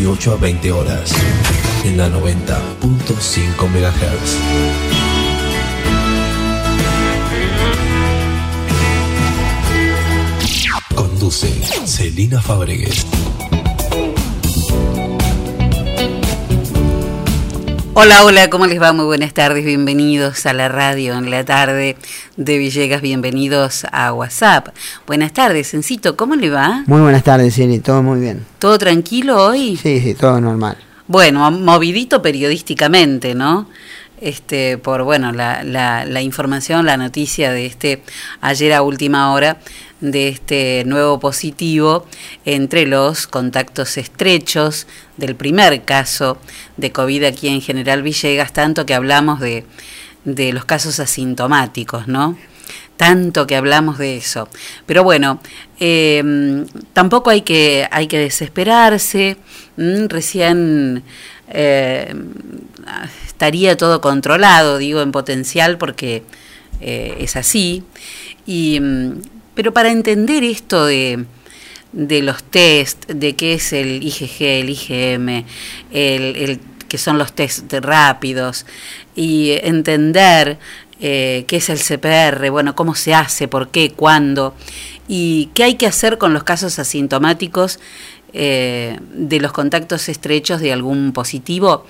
18 a 20 horas, en la 90.5 MHz. Conduce Celina Fabregues. Hola, hola, ¿cómo les va? Muy buenas tardes, bienvenidos a la radio en la tarde de Villegas, bienvenidos a WhatsApp. Buenas tardes, Encito, ¿cómo le va? Muy buenas tardes, Cini, todo muy bien. ¿Todo tranquilo hoy? Sí, sí, todo normal. Bueno, movidito periodísticamente, ¿no? Este, por bueno, la, la, la información, la noticia de este ayer a última hora de este nuevo positivo entre los contactos estrechos del primer caso de COVID aquí en General Villegas, tanto que hablamos de, de los casos asintomáticos, ¿no? Tanto que hablamos de eso. Pero bueno, eh, tampoco hay que, hay que desesperarse. Mm, recién eh, estaría todo controlado, digo en potencial, porque eh, es así. Y mm, pero para entender esto de, los test, de qué es el IgG, el IgM, el, que son los test rápidos, y entender eh, qué es el CPR, bueno, cómo se hace, por qué, cuándo, y qué hay que hacer con los casos asintomáticos eh, de los contactos estrechos de algún positivo,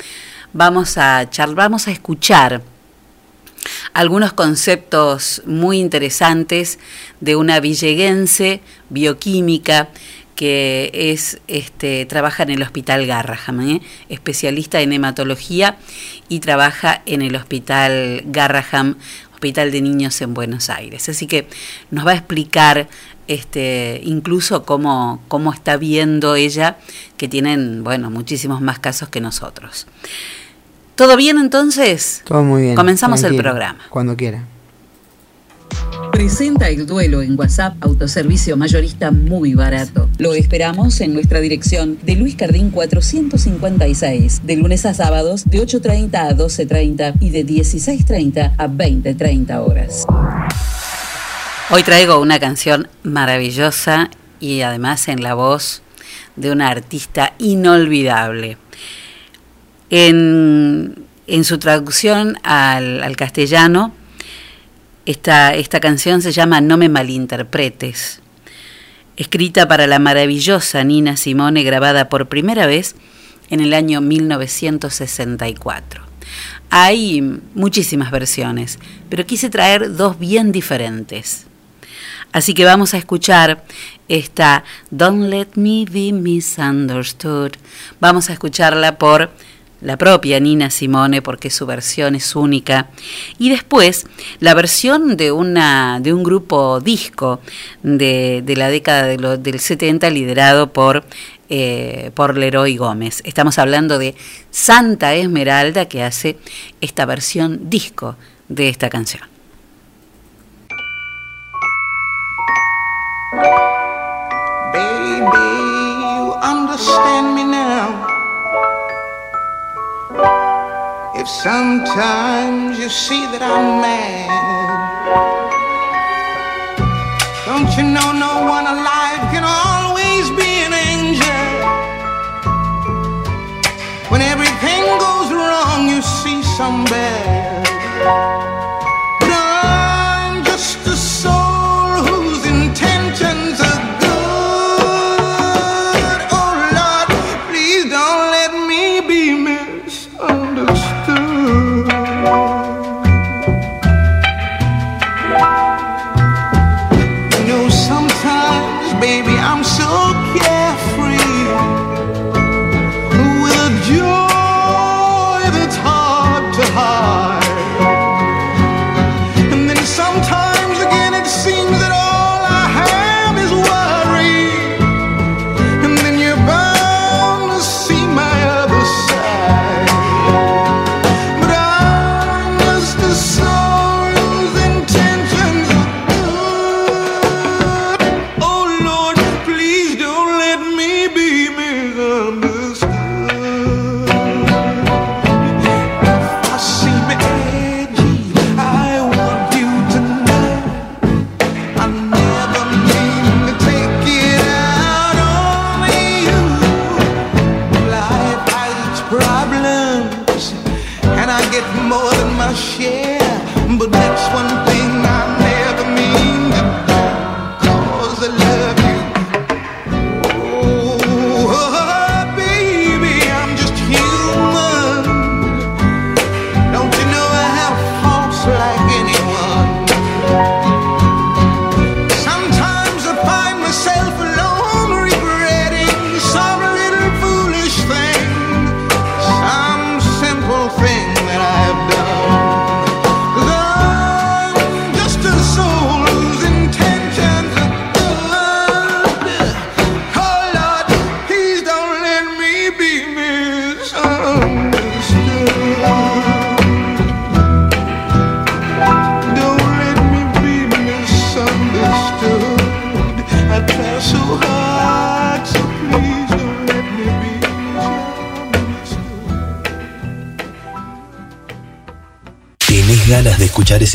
vamos a charlar, vamos a escuchar algunos conceptos muy interesantes de una villeguense bioquímica que es este, trabaja en el Hospital Garraham, ¿eh? especialista en hematología y trabaja en el Hospital Garraham, Hospital de Niños en Buenos Aires. Así que nos va a explicar este, incluso cómo, cómo está viendo ella, que tienen, bueno, muchísimos más casos que nosotros. ¿Todo bien entonces? Todo muy bien. Comenzamos el programa. Cuando quiera. Presenta el duelo en WhatsApp, autoservicio mayorista muy barato. Lo esperamos en nuestra dirección de Luis Cardín 456, de lunes a sábados de 8.30 a 12.30 y de 16.30 a 20.30 horas. Hoy traigo una canción maravillosa y además en la voz de una artista inolvidable. En, su traducción al, castellano, Esta, canción se llama No me malinterpretes, escrita para la maravillosa Nina Simone, grabada por primera vez en el año 1964. Hay muchísimas versiones, pero quise traer dos bien diferentes. Así que vamos a escuchar esta Don't Let Me Be Misunderstood. Vamos a escucharla por la propia Nina Simone porque su versión es única y después la versión de una de un grupo disco de, de la década del 70 liderado por eh, por Leroy Gómez. Estamos hablando de Santa Esmeralda que hace esta versión disco de esta canción. Baby, you understand me now. If sometimes you see that I'm mad, don't you know no one alive can always be an angel? When everything goes wrong, you see some bad.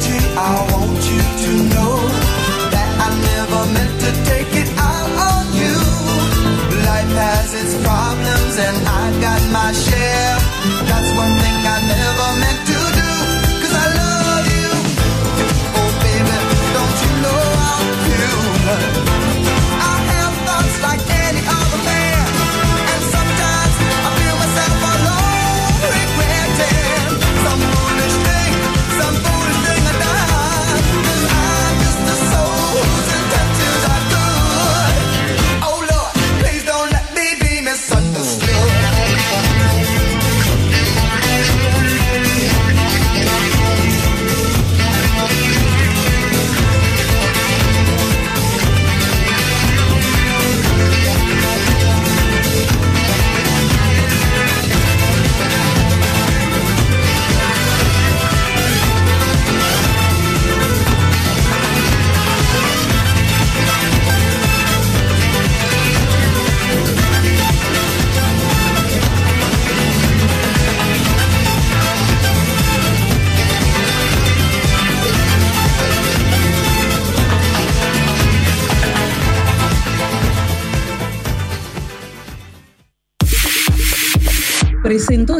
Seem I want you to know that I never meant to take it out on you. Life has its problems and I got my share.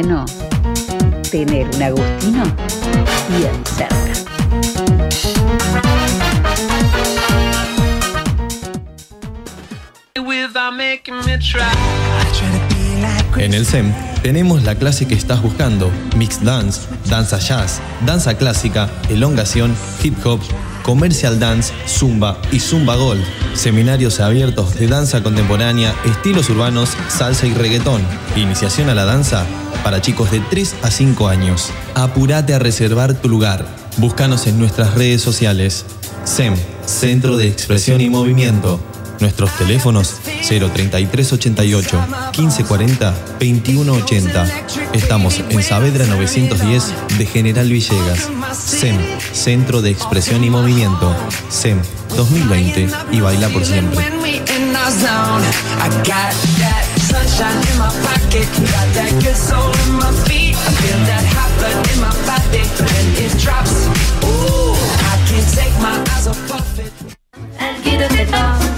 bueno tener un Agustino bien cerca. En el SEM tenemos la clase que estás buscando, Mixed Dance, Danza Jazz, Danza Clásica, Elongación, Hip Hop, Commercial Dance, Zumba y Zumba Gold. Seminarios abiertos de danza contemporánea, estilos urbanos, salsa y reggaetón. Iniciación a la danza para chicos de 3 a 5 años. Apúrate a reservar tu lugar. Búscanos en nuestras redes sociales. SEM, Centro de Expresión y Movimiento. Nuestros teléfonos 03388 1540 2180. Estamos en Saavedra 910 de General Villegas. SEM, Centro de Expresión y Movimiento. SEM 2020 y baila por siempre. sunshine in my pocket. Got that good soul in my feet. I feel that hot blood in my body when it drops. Ooh, I can't take my eyes off of it. And get a bit off.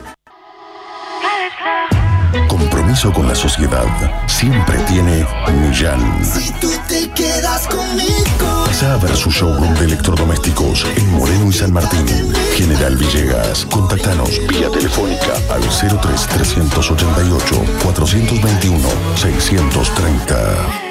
Compromiso con la sociedad siempre tiene Millán. Si tú te quedas conmigo. Pasa a ver su showroom de electrodomésticos en Moreno y San Martín. General Villegas. Contactanos vía telefónica al 03 388 421 630.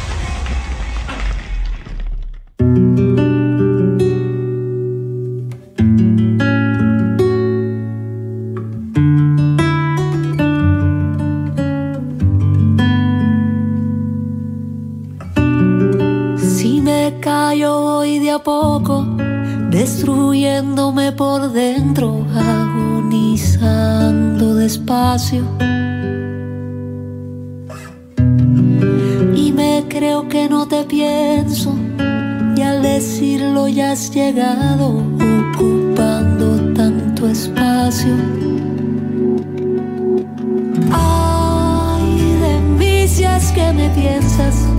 Y me creo que no te pienso, y al decirlo ya has llegado, ocupando tanto espacio. Ay, de mí que me piensas.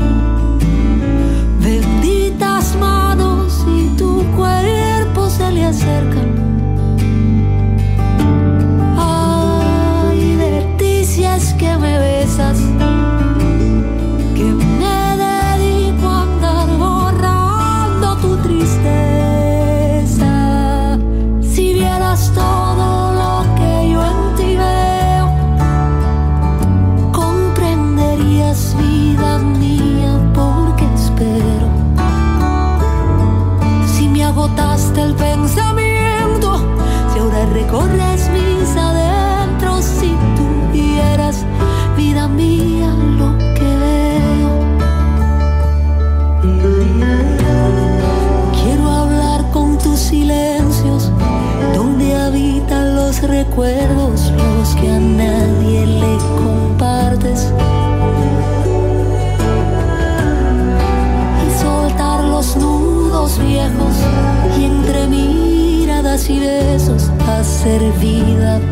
Hacer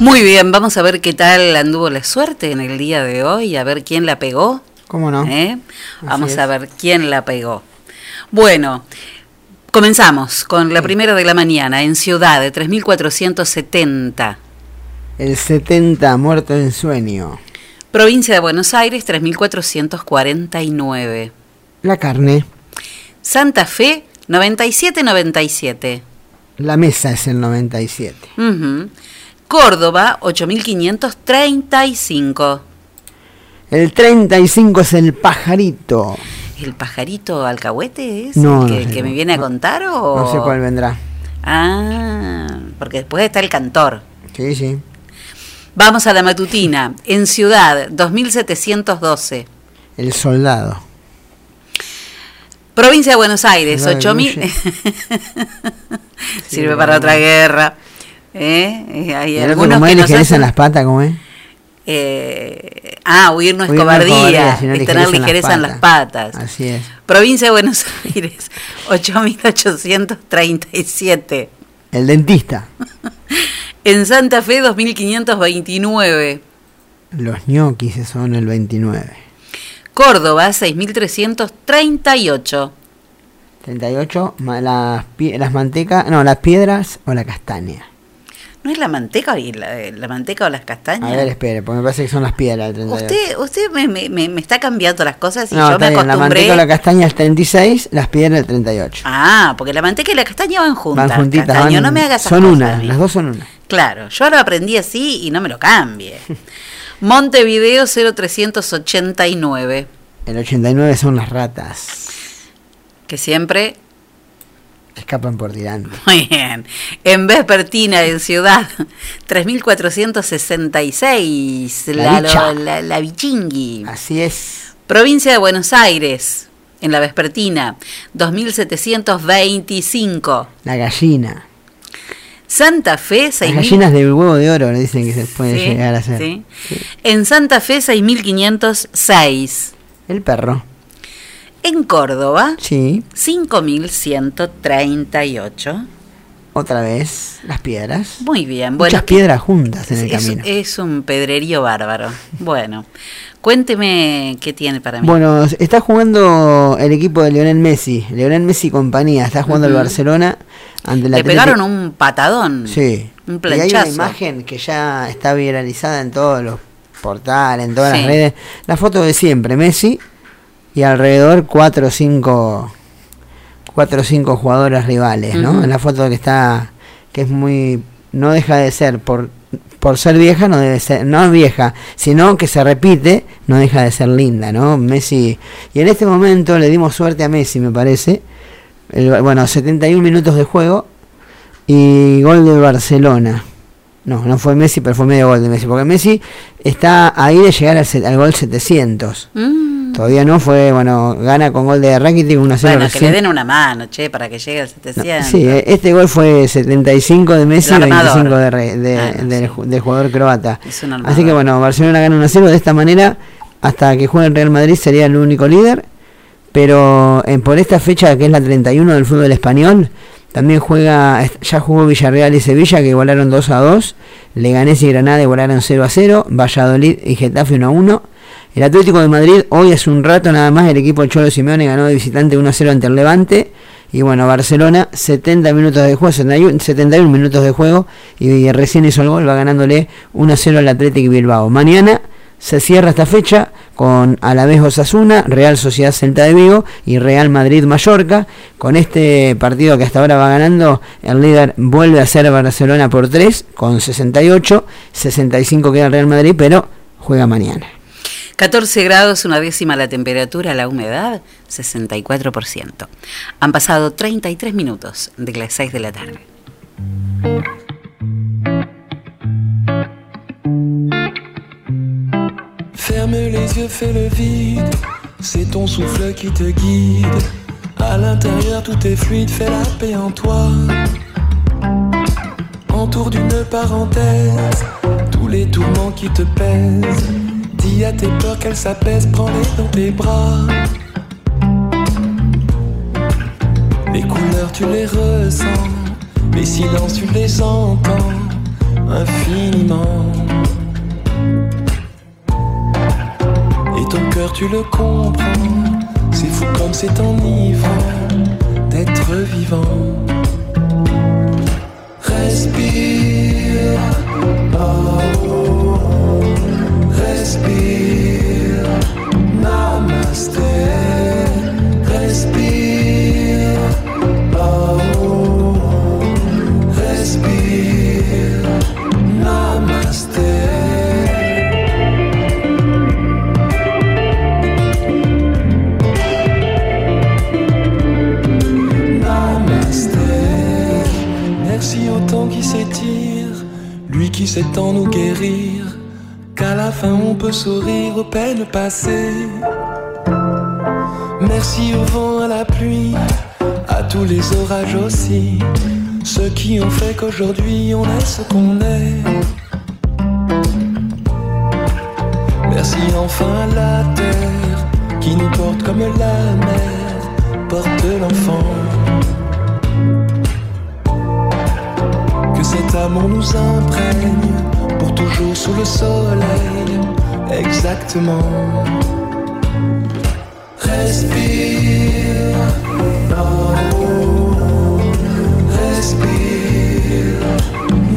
Muy bien, vamos a ver qué tal anduvo la suerte en el día de hoy, a ver quién la pegó. ¿Cómo no? ¿Eh? Vamos es. a ver quién la pegó. Bueno, comenzamos con la primera de la mañana en Ciudad de 3470. El 70 muerto en sueño. Provincia de Buenos Aires 3449. La carne. Santa Fe 9797. La mesa es el 97. Ujú. Córdoba 8535. El 35 es el pajarito. ¿El pajarito alcahuete es No, el no que, sé, que me viene a contar o No sé cuál vendrá. Ah, porque después está el cantor. Sí, sí. Vamos a la matutina. En Ciudad, 2712. El soldado. Provincia de Buenos Aires, Soldado de 8000. Luche. Sirve para otra guerra. ¿Eh? Eh, Hay algunos que es nos hacen- las patas, ¿cómo es? eh, ah, huir no es Huir no cobardía, cobardía, es tener ligereza en las patas. Así es. Provincia de Buenos Aires, 8837. El dentista. En Santa Fe, 2529. Los ñoquis son el 29. Córdoba, 6338. 38, ma- las, las mantecas, no, las piedras o la castaña. ¿No es la manteca y la, la manteca o las castañas? A ver, espere, porque me parece que son las piedras el 38. Usted, usted me, me- me- me está cambiando las cosas y no, yo me bien, la acostumbré. manteca o la castaña es 36, las piedras el 38. Ah, porque la manteca y la castaña van juntas. Van juntitas, Castaño, van- no me hagas son una, las dos son una. Claro, yo lo aprendí así y no me lo cambie. Montevideo 0389, El 89 son las ratas, que siempre escapan por tirante. Muy bien. En Vespertina, en Ciudad, 3466, La la, la, la Bichingui. Así es. Provincia de Buenos Aires, en la Vespertina, 2725. La gallina. Santa Fe, Las 6000. gallinas del huevo de oro le dicen que se pueden Sí, llegar a hacer. sí. En Santa Fe, 6506. El perro. En Córdoba, Sí. 5138. otra vez las piedras. Muy bien. Bueno, Muchas ¿qué- piedras juntas en el es, camino. es un pedrerío bárbaro. Bueno, cuénteme qué tiene para mí. Bueno, está jugando el equipo de Lionel Messi, Lionel Messi y compañía, está jugando el. Barcelona ante el Le pegaron un patadón. Sí. Un Y hay una planchazo. imagen que ya está viralizada en todos los portales, en todas Sí. las redes. La foto de siempre, Messi y alrededor cuatro o cinco cuatro o cinco jugadores rivales, ¿no? En la foto que está que es muy no deja de ser por por ser vieja no debe ser no es vieja, sino que se repite, no deja de ser linda, ¿no? Messi y en este momento le dimos suerte a Messi, me parece. El- bueno, 71 minutos de juego y gol de Barcelona. No, no fue Messi, pero fue medio gol de Messi. Porque Messi está ahí de llegar al, gol 700. Mm. Todavía no fue, bueno, gana con gol de Rakitic 1 0 Bueno, que le den una mano, che, para que llegue al 700. Sí, eh, este gol fue 75 de Messi y El armador. 25 de, de- Ah, no, del, sí. del jugador croata. Así que bueno, Barcelona gana 1 0 de esta manera. Hasta que juegue el Real Madrid sería el único líder. Pero en, por esta fecha, que es la 31 del fútbol español, también juega, ya jugó Villarreal y Sevilla, que igualaron 2 a 2. Leganés y Granada igualaron 0 a 0. Valladolid y Getafe 1 a 1. El Atlético de Madrid, hoy hace un rato nada más, el equipo de Cholo Simeone ganó de visitante 1 a 0 ante el Levante. Y bueno, Barcelona, 70 minutos de juego, 71, 71 minutos de juego. Y, recién hizo el gol, va ganándole 1 a 0 al Atlético Bilbao. Mañana se cierra esta fecha con Alavés Osasuna, Real Sociedad Celta de Vigo y Real Madrid Mallorca. Con este partido que hasta ahora va ganando, el líder vuelve a ser Barcelona por 3 con 68, 65 queda el Real Madrid, pero juega mañana. 14 grados, una décima la temperatura, la humedad 64%. Han pasado 33 minutos de las 6 de la tarde. Ferme les yeux, fais le vide. C'est ton souffle qui te guide. À l'intérieur, tout est fluide, fais la paix en toi. Entour d'une parenthèse, tous les tourments qui te pèsent. Dis à tes peurs qu'elles s'apaisent, prends-les dans tes bras. Les couleurs, tu les ressens. Les silences, tu les entends infiniment. Et ton cœur tu le comprends C'est fou comme c'est enivrant D'être vivant Respire oh, Respire. Namasté Respire. Oh, Respire. Namasté. Merci au temps qui s'étire, lui qui tant nous guérir, qu'à la fin on peut sourire aux peines passées. Merci au vent, à la pluie, à tous les orages aussi, ceux qui ont fait qu'aujourd'hui on est ce qu'on est. Merci enfin à la terre qui nous porte comme la mer porte l'enfant. Que cet amour nous imprègne jour sous le soleil, exactement. Respire, Naum, respire,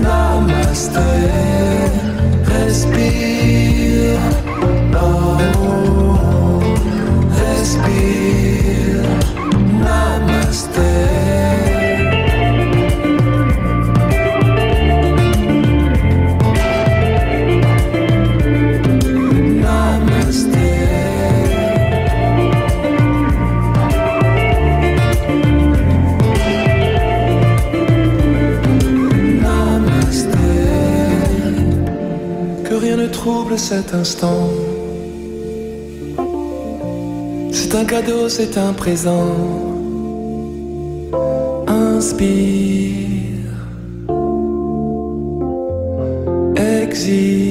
Namaste, respire, respire, Namaste. Cet instant. C'est un cadeau, c'est un présent. Inspire. Existe.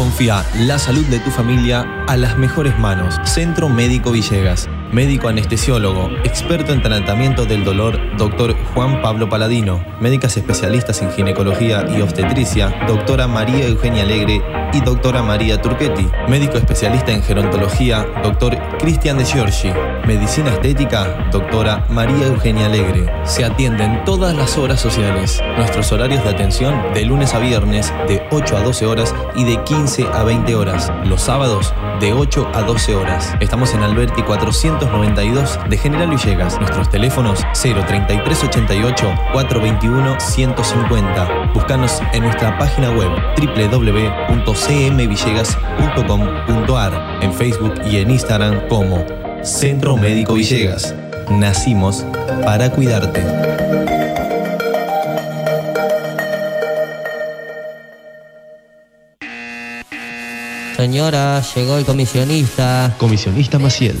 Confía la salud de tu familia a las mejores manos. Centro Médico Villegas. Médico anestesiólogo, experto en tratamiento del dolor, doctor Juan Pablo Paladino. Médicas especialistas en ginecología y obstetricia, doctora María Eugenia Alegre y doctora María Turquetti. Médico especialista en gerontología, doctor Cristian de Giorgi. Medicina estética, doctora María Eugenia Alegre. Se atienden todas las horas sociales. Nuestros horarios de atención de lunes a viernes de 8 a 12 horas y de 15 a 20 horas. Los sábados de 8 a 12 horas. Estamos en Alberti 492 de General Villegas. Nuestros teléfonos 03388 421 150. Búscanos en nuestra página web www.cmvillegas.com.ar, en Facebook y en Instagram como Centro Médico Villegas. Nacimos para cuidarte. Señora, llegó el comisionista. Comisionista Maciel.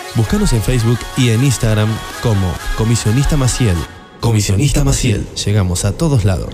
Búscanos en Facebook y en Instagram como Comisionista Maciel. Comisionista Maciel. Llegamos a todos lados.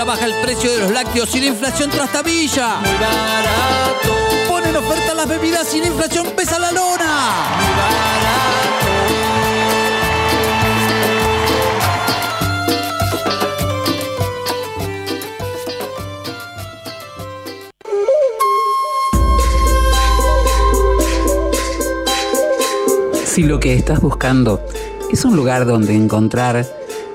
Ahora baja el precio de los lácteos y la inflación trastabilla. Muy barato. Ponen oferta las bebidas y la inflación pesa la lona. Si lo que estás buscando es un lugar donde encontrar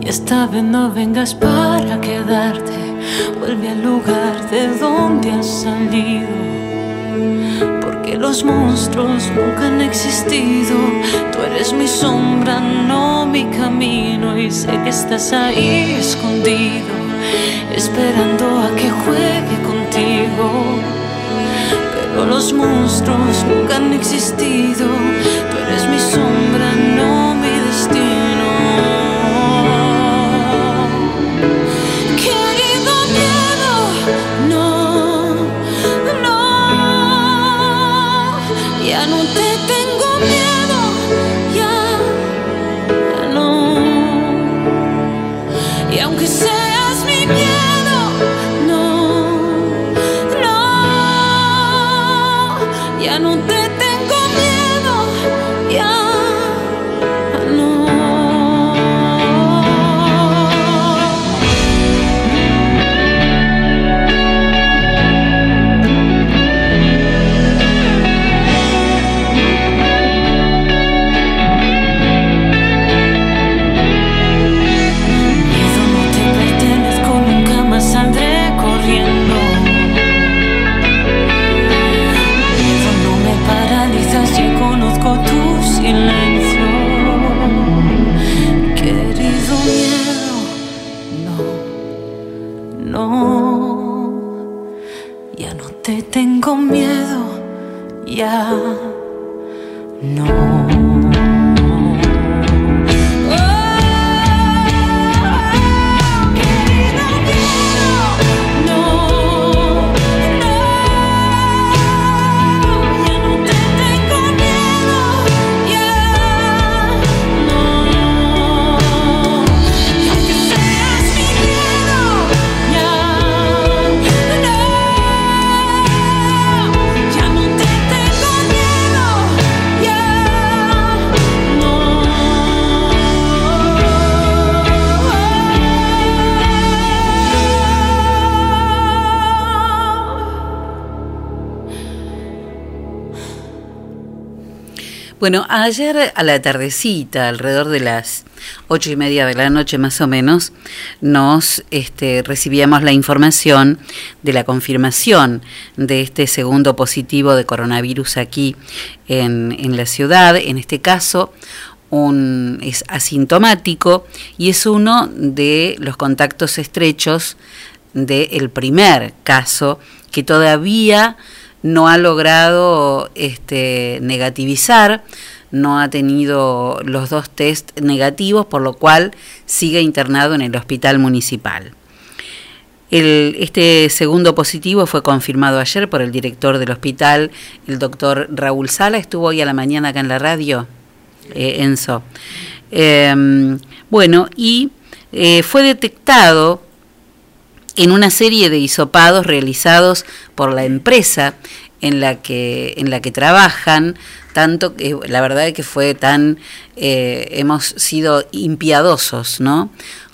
Y esta vez no vengas para quedarte, vuelve al lugar de donde has salido. Porque los monstruos nunca han existido, tú eres mi sombra, no mi camino, y sé que estás ahí escondido esperando a que juegue contigo. Pero los monstruos nunca han existido. Tú eres mi sombra, Bueno, ayer a la tardecita, alrededor de las ocho y media de la noche más o menos, nos este, recibíamos la información de la confirmación de este segundo positivo de coronavirus aquí en, en la ciudad. En este caso, un, es asintomático y es uno de los contactos estrechos del primer caso que todavía no ha logrado este, negativizar, no ha tenido los dos test negativos, por lo cual sigue internado en el hospital municipal. El, este segundo positivo fue confirmado ayer por el director del hospital, el doctor Raúl Sala, estuvo hoy a la mañana acá en la radio, eh, Enzo. Eh, bueno, y eh, fue detectado en una serie de hisopados realizados por la empresa en la que, en la que trabajan, tanto que la verdad es que fue tan, eh, hemos sido impiadosos, ¿no?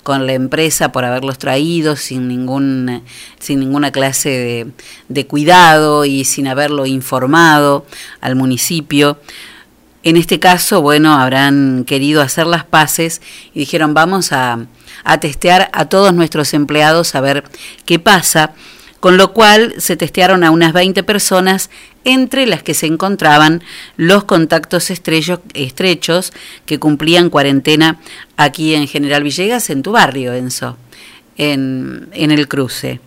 con la empresa por haberlos traído sin ningún sin ninguna clase de, de cuidado y sin haberlo informado al municipio. En este caso, bueno, habrán querido hacer las paces y dijeron vamos a, a testear a todos nuestros empleados a ver qué pasa, con lo cual se testearon a unas 20 personas, entre las que se encontraban los contactos estrechos, que cumplían cuarentena aquí en General Villegas, en tu barrio, Enzo, en, en el cruce.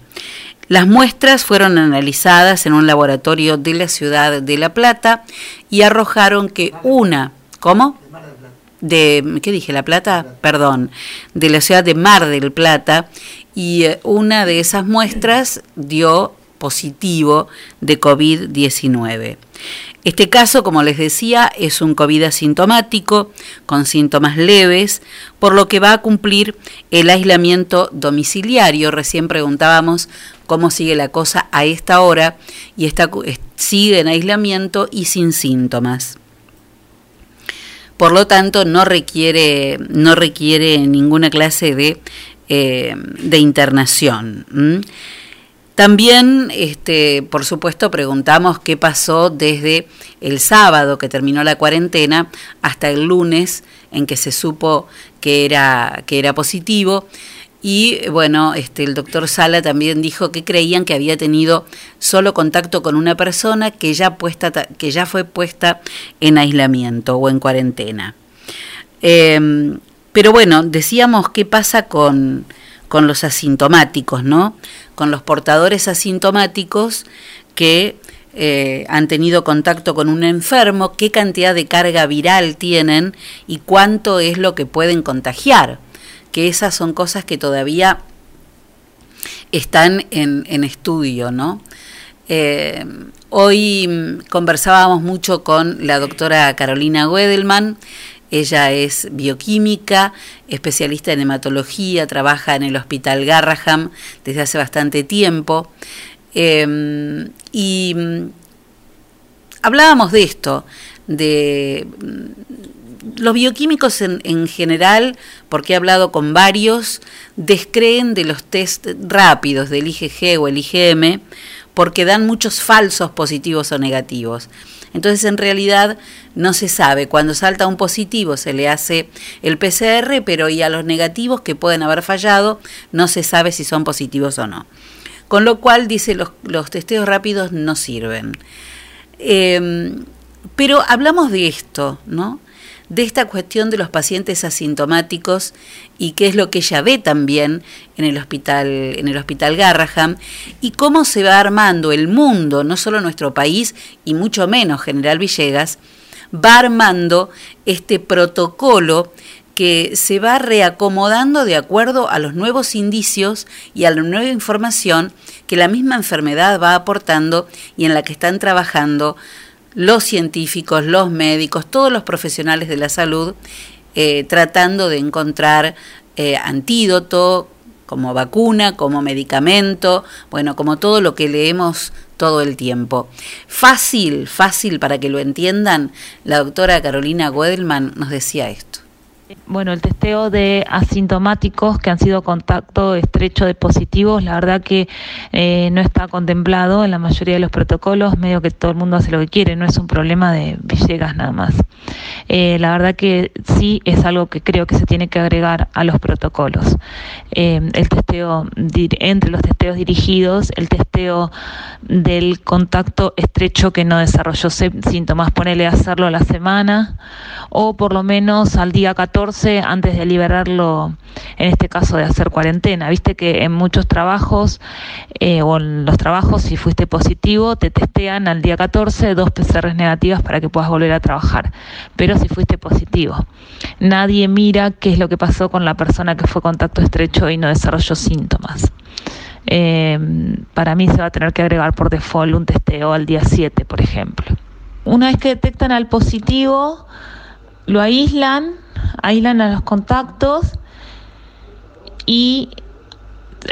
Las muestras fueron analizadas en un laboratorio de la ciudad de La Plata y arrojaron que una, ¿cómo? De, ¿qué dije? La Plata, perdón, de la ciudad de Mar del Plata y eh, una de esas muestras dio positivo de COVID-19. Este caso, como les decía, es un COVID asintomático con síntomas leves, por lo que va a cumplir el aislamiento domiciliario. Recién preguntábamos cómo sigue la cosa a esta hora y está, sigue en aislamiento y sin síntomas. Por lo tanto, no requiere, no requiere ninguna clase de, eh, de internación. También, este, por supuesto, preguntamos qué pasó desde el sábado que terminó la cuarentena hasta el lunes en que se supo que era, que era positivo. Y bueno, este, el doctor Sala también dijo que creían que había tenido solo contacto con una persona que ya, puesta, que ya fue puesta en aislamiento o en cuarentena. Eh, pero bueno, decíamos qué pasa con, con los asintomáticos, ¿no? Con los portadores asintomáticos que eh, han tenido contacto con un enfermo, qué cantidad de carga viral tienen y cuánto es lo que pueden contagiar. Que esas son cosas que todavía están en, en estudio, ¿no? Eh, hoy mm, conversábamos mucho con la doctora Carolina Wedelman, ella es bioquímica, especialista en hematología, trabaja en el Hospital Garraham desde hace bastante tiempo. Eh, y mm, hablábamos de esto, de los bioquímicos en, en, general, porque he hablado con varios, descreen de los test rápidos del IgG o el IgM, porque dan muchos falsos positivos o negativos. Entonces, en realidad, no se sabe. Cuando salta un positivo se le hace el PCR, pero y a los negativos que pueden haber fallado, no se sabe si son positivos o no. Con lo cual, dice, los, los testeos rápidos no sirven. Eh, pero hablamos de esto, ¿no? De esta cuestión de los pacientes asintomáticos y qué es lo que ella ve también en el hospital en el hospital Garraham y cómo se va armando el mundo, no solo nuestro país y mucho menos General Villegas, va armando este protocolo que se va reacomodando de acuerdo a los nuevos indicios y a la nueva información que la misma enfermedad va aportando y en la que están trabajando los científicos, los médicos, todos los profesionales de la salud, eh, tratando de encontrar eh, antídoto como vacuna, como medicamento, bueno, como todo lo que leemos todo el tiempo. Fácil, fácil para que lo entiendan, la doctora Carolina Wedelman nos decía esto. Bueno, el testeo de asintomáticos que han sido contacto estrecho de positivos, la verdad que eh, no está contemplado en la mayoría de los protocolos, medio que todo el mundo hace lo que quiere, no es un problema de Villegas nada más. Eh, la verdad que sí es algo que creo que se tiene que agregar a los protocolos. Eh, el testeo, entre los testeos dirigidos, el testeo del contacto estrecho que no desarrolló síntomas, ponele a hacerlo a la semana o por lo menos al día 14 antes de liberarlo, en este caso de hacer cuarentena. Viste que en muchos trabajos eh, o en los trabajos, si fuiste positivo, te testean al día 14 dos PCRs negativas para que puedas volver a trabajar. Pero si fuiste positivo, nadie mira qué es lo que pasó con la persona que fue contacto estrecho y no desarrolló síntomas. Eh, para mí se va a tener que agregar por default un testeo al día 7, por ejemplo. Una vez que detectan al positivo, lo aíslan, aíslan a los contactos y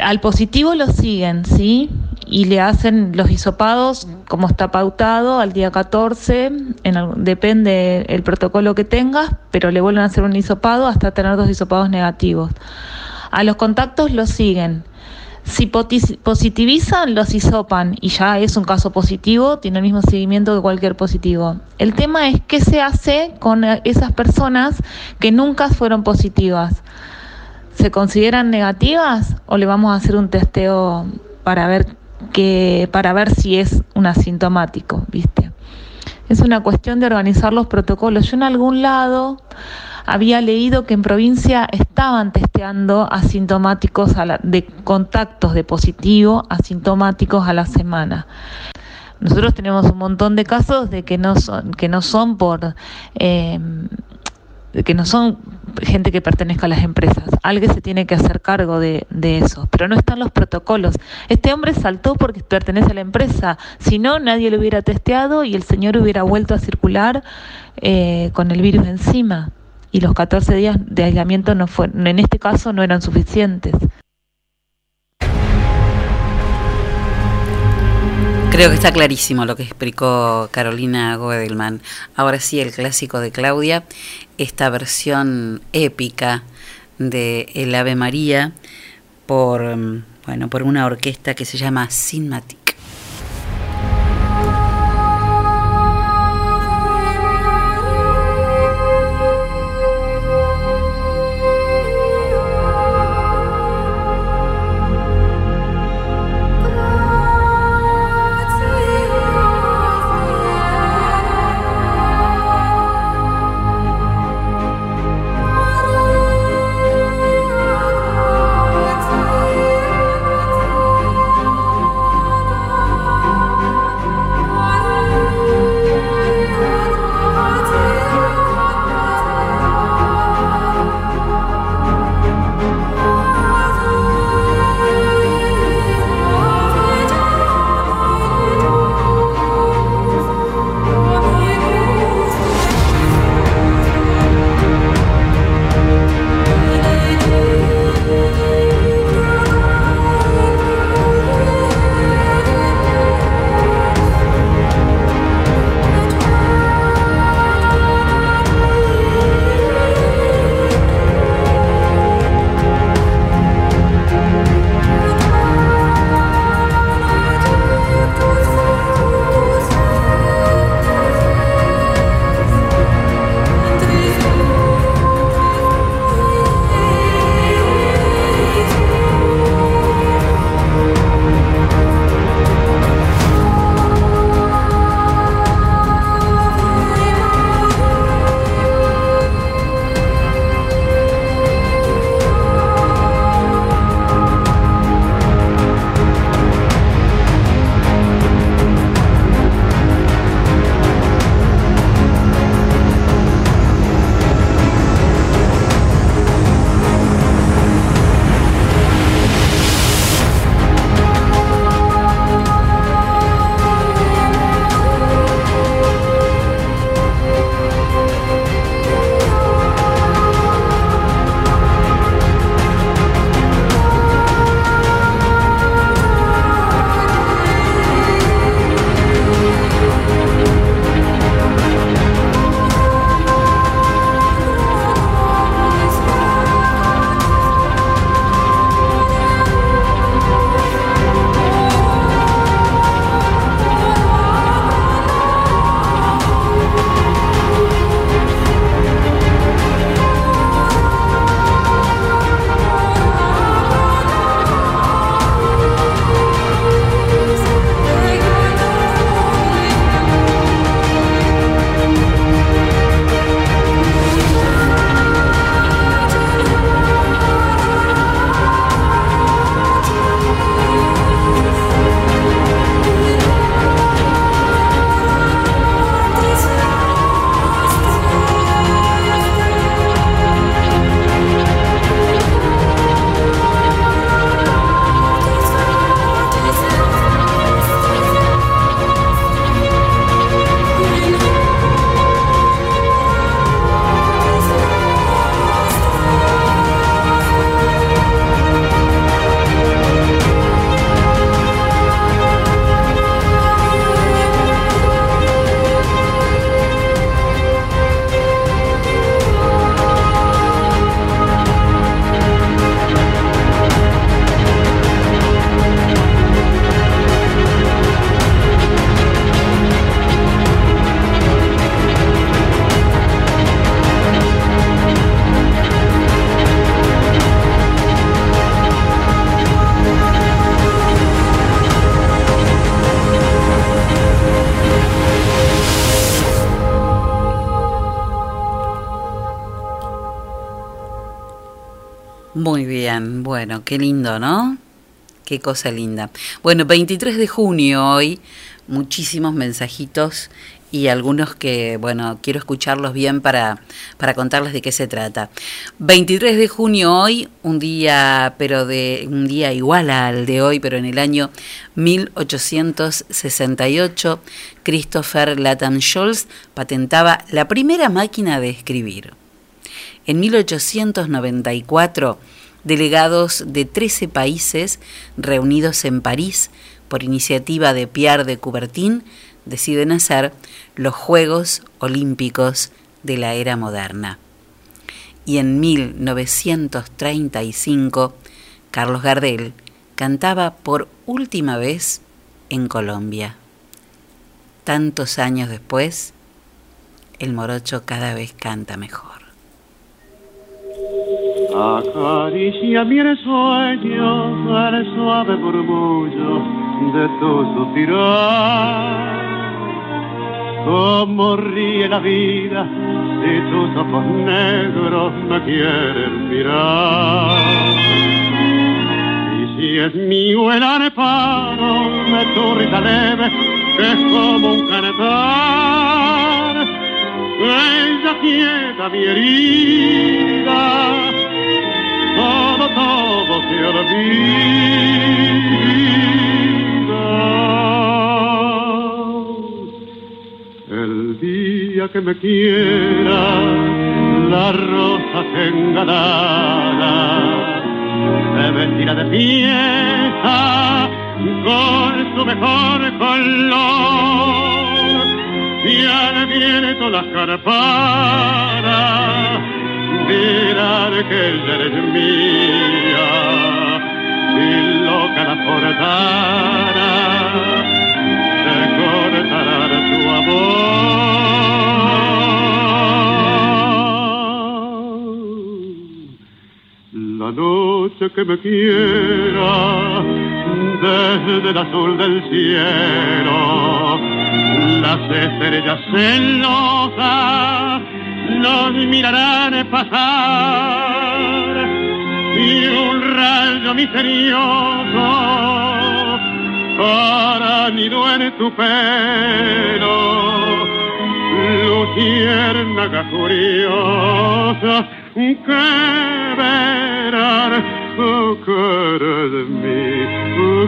al positivo lo siguen, ¿sí? Y le hacen los hisopados como está pautado al día 14, en al- depende el protocolo que tengas, pero le vuelven a hacer un hisopado hasta tener dos hisopados negativos. A los contactos lo siguen. Si positivizan, los hisopan y ya es un caso positivo, tiene el mismo seguimiento que cualquier positivo. El tema es qué se hace con eh, esas personas que nunca fueron positivas. ¿Se consideran negativas o le vamos a hacer un testeo para ver que para ver si es un asintomático, ¿viste? Es una cuestión de organizar los protocolos. Yo en algún lado había leído que en provincia estaban testeando asintomáticos a la- de contactos de positivo asintomáticos a la semana. Nosotros tenemos un montón de casos de que no son, que no son por eh, que no son gente que pertenezca a las empresas. Alguien se tiene que hacer cargo de, de eso, pero no están los protocolos. Este hombre saltó porque pertenece a la empresa, si no nadie lo hubiera testeado y el señor hubiera vuelto a circular eh, con el virus encima. Y los 14 días de aislamiento no fue, en este caso no eran suficientes. Creo que está clarísimo lo que explicó Carolina Goedelman. Ahora sí, el clásico de Claudia, esta versión épica de El Ave María por, mm, bueno, por una orquesta que se llama Cinematic. Bueno, qué lindo, ¿no? Qué cosa linda. Bueno, 23 de junio hoy, muchísimos mensajitos y algunos que, bueno, quiero escucharlos bien para, para contarles de qué se trata. 23 de junio hoy, un día, pero de un día igual al de hoy, pero en el año 1868, Christopher Latham Scholz patentaba la primera máquina de escribir. En 1894, delegados de 13 países reunidos en París por iniciativa de Pierre de Coubertin deciden hacer los Juegos Olímpicos de la era moderna. Y en 1935, Carlos Gardel cantaba por última vez en Colombia. Tantos años después, el morocho cada vez canta mejor. Acaricia mi sueño al suave murmullo de tu suspirar. Como ríe la vida si tus ojos negros me quieren mirar. Si es mío el areparo de tu risa leve, que es como un cantar. Ella quieta mi herida, todo, todo se olvida. El día que me quiera, la rosa se engalara, se vestirá de fiesta con su mejor color y al viento las carparas. Dirán que ella eres mía y loca la portara. Se cortará tu amor. La noche que me quiera desde el azul del cielo las estrellas celosas nos mirarán pasar y un rayo misterioso para nido en tu pelo. Luciérnaga curiosa que verán oh, cara de mí oh,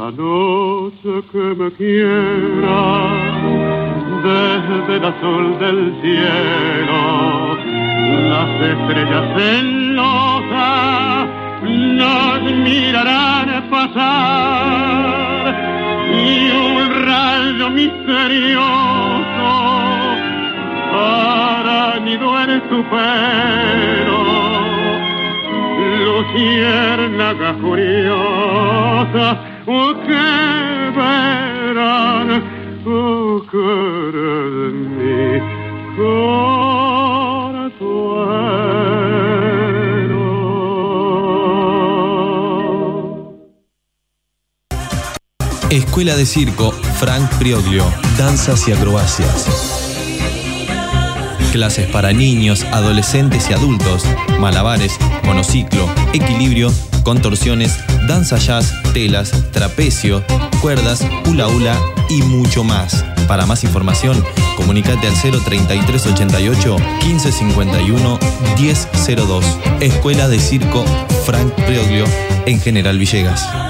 La noche que me quiera desde el azul del cielo, las estrellas celosas nos mirarán pasar y un rayo misterioso para nido en tu pelo. Luciérnaga curiosa Escuela de Circo Frank Prioglio, Danzas y Acrobacias. Clases para niños, adolescentes y adultos, malabares, monociclo, equilibrio, contorsiones, danza jazz, telas, trapecio, cuerdas, hula hula y mucho más. Para más información, comunicate al 03388 1551 1002. Escuela de Circo Frank Prioglio en General Villegas.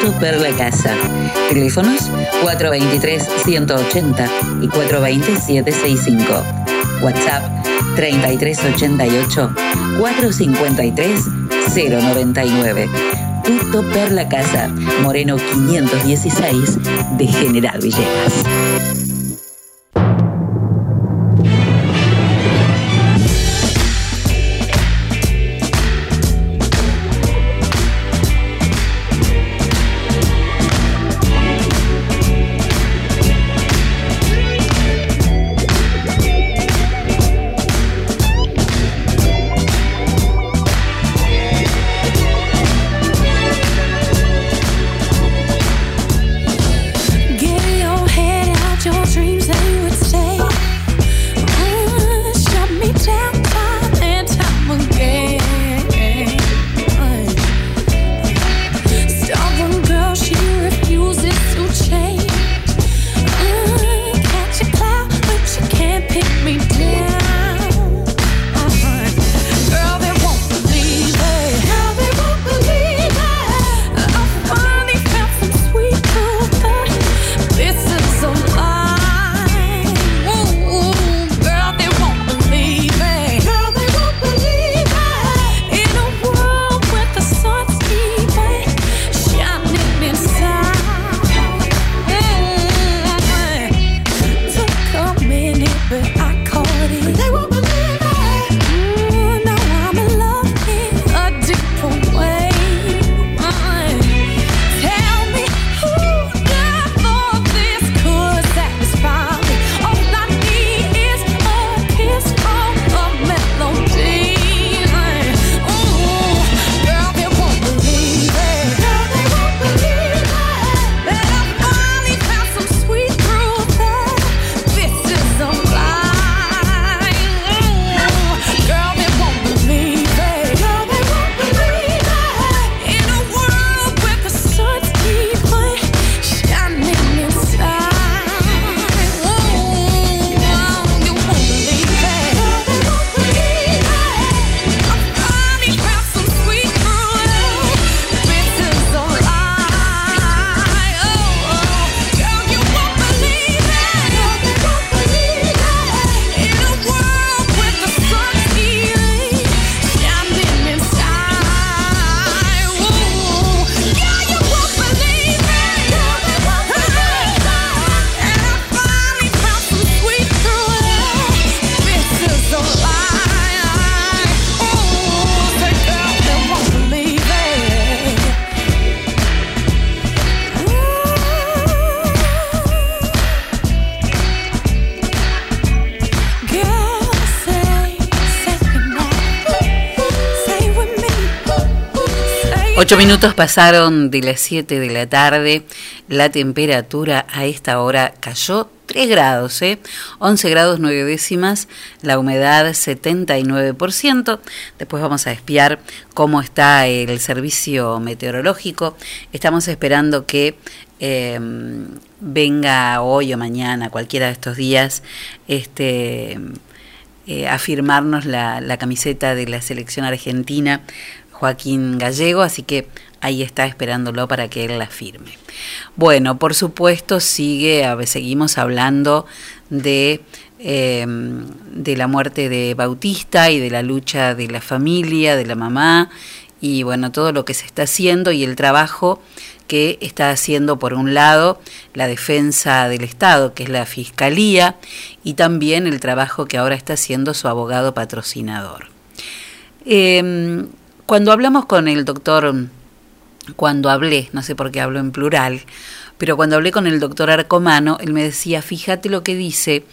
Tutto per la casa. Teléfonos 423-180 y 420-765. WhatsApp 3388-453-099. Tutto per la casa. Moreno 516 de General Villegas. Ocho minutos pasaron de las 7 de la tarde. La temperatura a esta hora cayó 3 grados, ¿eh? 11 grados 9 décimas, la humedad 79%. Después vamos a espiar cómo está el servicio meteorológico. Estamos esperando que eh, venga hoy o mañana, cualquiera de estos días, este, eh, a firmarnos la, la camiseta de la selección argentina Joaquín Gallego, así que ahí está esperándolo para que él la firme. Bueno, por supuesto sigue, a seguimos hablando de, eh, de la muerte de Bautista y de la lucha de la familia, de la mamá, y bueno, todo lo que se está haciendo y el trabajo que está haciendo por un lado la defensa del Estado, que es la Fiscalía, y también el trabajo que ahora está haciendo su abogado patrocinador. Eh, cuando hablamos con el doctor, cuando hablé, no sé por qué hablo en plural, pero cuando hablé con el doctor Arcomano, él me decía, fíjate lo que dice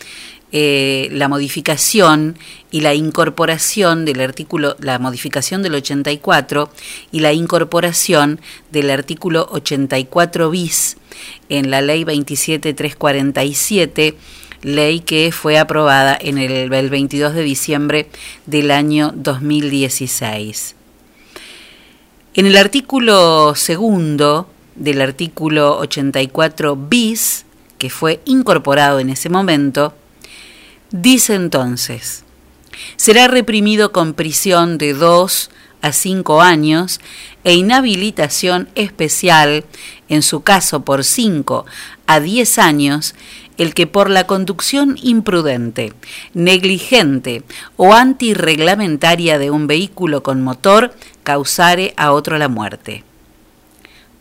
eh, la modificación y la incorporación del artículo, la modificación del 84 y la incorporación del artículo 84 bis en la ley 27347 ley que fue aprobada en el, el 22 de diciembre del año 2016. En el artículo segundo del artículo 84 bis, que fue incorporado en ese momento, dice entonces, será reprimido con prisión de dos a cinco años e inhabilitación especial, en su caso por cinco a diez años, el que por la conducción imprudente, negligente o antirreglamentaria de un vehículo con motor causare a otro la muerte.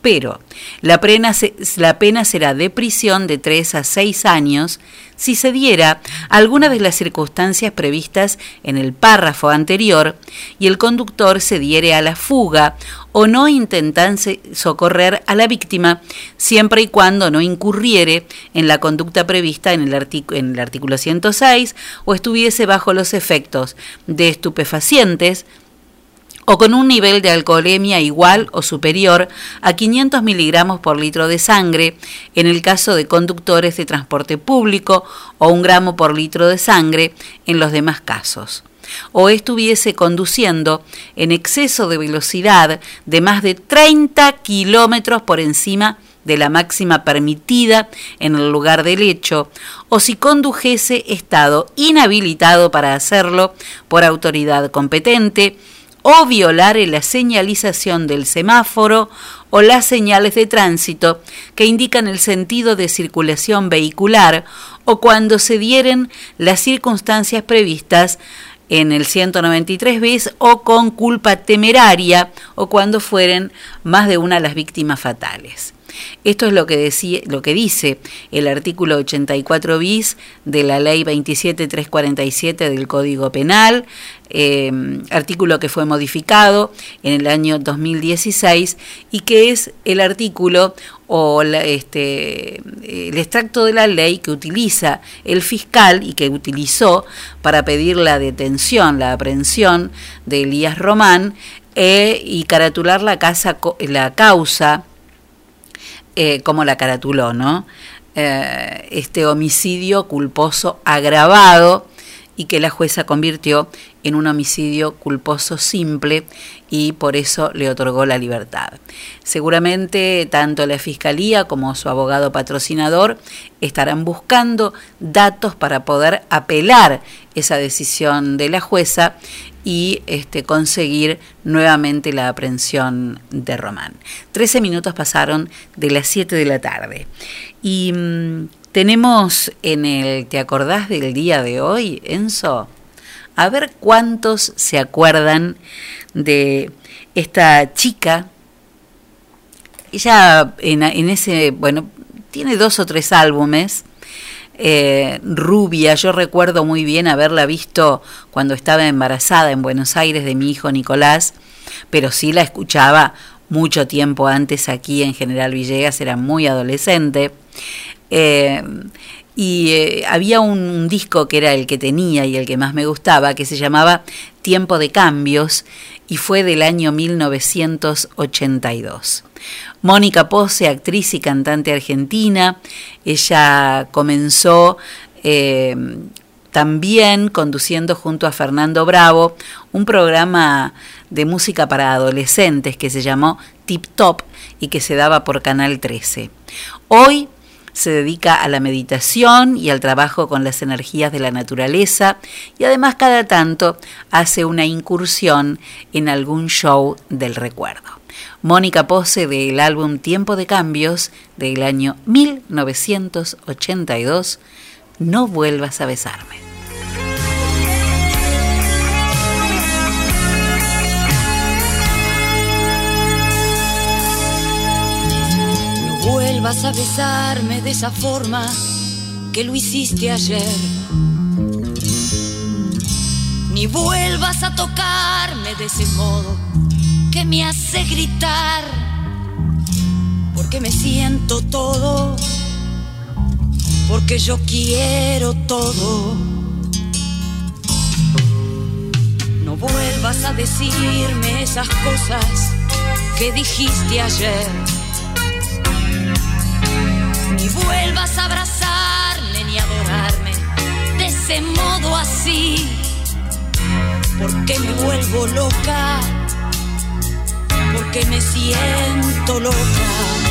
Pero la pena, será de prisión de 3 a 6 años si se diera alguna de las circunstancias previstas en el párrafo anterior y el conductor se diere a la fuga o no intentase socorrer a la víctima siempre y cuando no incurriere en la conducta prevista en el, en el artículo 106 o estuviese bajo los efectos de estupefacientes, o con un nivel de alcoholemia igual o superior a 500 miligramos por litro de sangre en el caso de conductores de transporte público o un gramo por litro de sangre en los demás casos. O estuviese conduciendo en exceso de velocidad de más de 30 kilómetros por encima de la máxima permitida en el lugar del hecho, o si condujese estado inhabilitado para hacerlo por autoridad competente, o violare la señalización del semáforo o las señales de tránsito que indican el sentido de circulación vehicular o cuando se dieren las circunstancias previstas en el 193 bis o con culpa temeraria o cuando fueren más de una las víctimas fatales. Esto es lo que, decía, lo que dice el artículo 84 bis de la ley 27347 del Código Penal, eh, artículo que fue modificado en el año 2016 y que es el artículo o la, este, el extracto de la ley que utiliza el fiscal y que utilizó para pedir la detención, la aprehensión de Elías Román eh, y caratular la, casa, la causa eh, como la caratuló, ¿no? Eh, este homicidio culposo agravado y que la jueza convirtió en un homicidio culposo simple y por eso le otorgó la libertad. Seguramente tanto la Fiscalía como su abogado patrocinador estarán buscando datos para poder apelar esa decisión de la jueza y este, conseguir nuevamente la aprehensión de Román. Trece minutos pasaron de las 7 de la tarde. Y mmm, tenemos en el ¿Te acordás del día de hoy, Enzo? A ver cuántos se acuerdan de esta chica. Ella en, ese, bueno, tiene dos o tres álbumes eh, rubia. Yo recuerdo muy bien haberla visto cuando estaba embarazada en Buenos Aires de mi hijo Nicolás, pero sí la escuchaba mucho tiempo antes aquí en General Villegas, era muy adolescente. Eh, y eh, había un, disco que era el que tenía y el que más me gustaba, que se llamaba Tiempo de Cambios y fue del año 1982. Mónica Pose, actriz y cantante argentina, ella comenzó eh, también conduciendo junto a Fernando Bravo un programa de música para adolescentes que se llamó Tip Top y que se daba por Canal 13. Hoy se dedica a la meditación y al trabajo con las energías de la naturaleza y además cada tanto hace una incursión en algún show del recuerdo. Mónica Pose del álbum Tiempo de Cambios del año 1982, No vuelvas a besarme. Vuelvas a besarme de esa forma que lo hiciste ayer. Ni vuelvas a tocarme de ese modo que me hace gritar. Porque me siento todo. Porque yo quiero todo. No vuelvas a decirme esas cosas que dijiste ayer. Ni vuelvas a abrazarme ni adorarme de ese modo así. Porque me vuelvo loca. Porque me siento loca.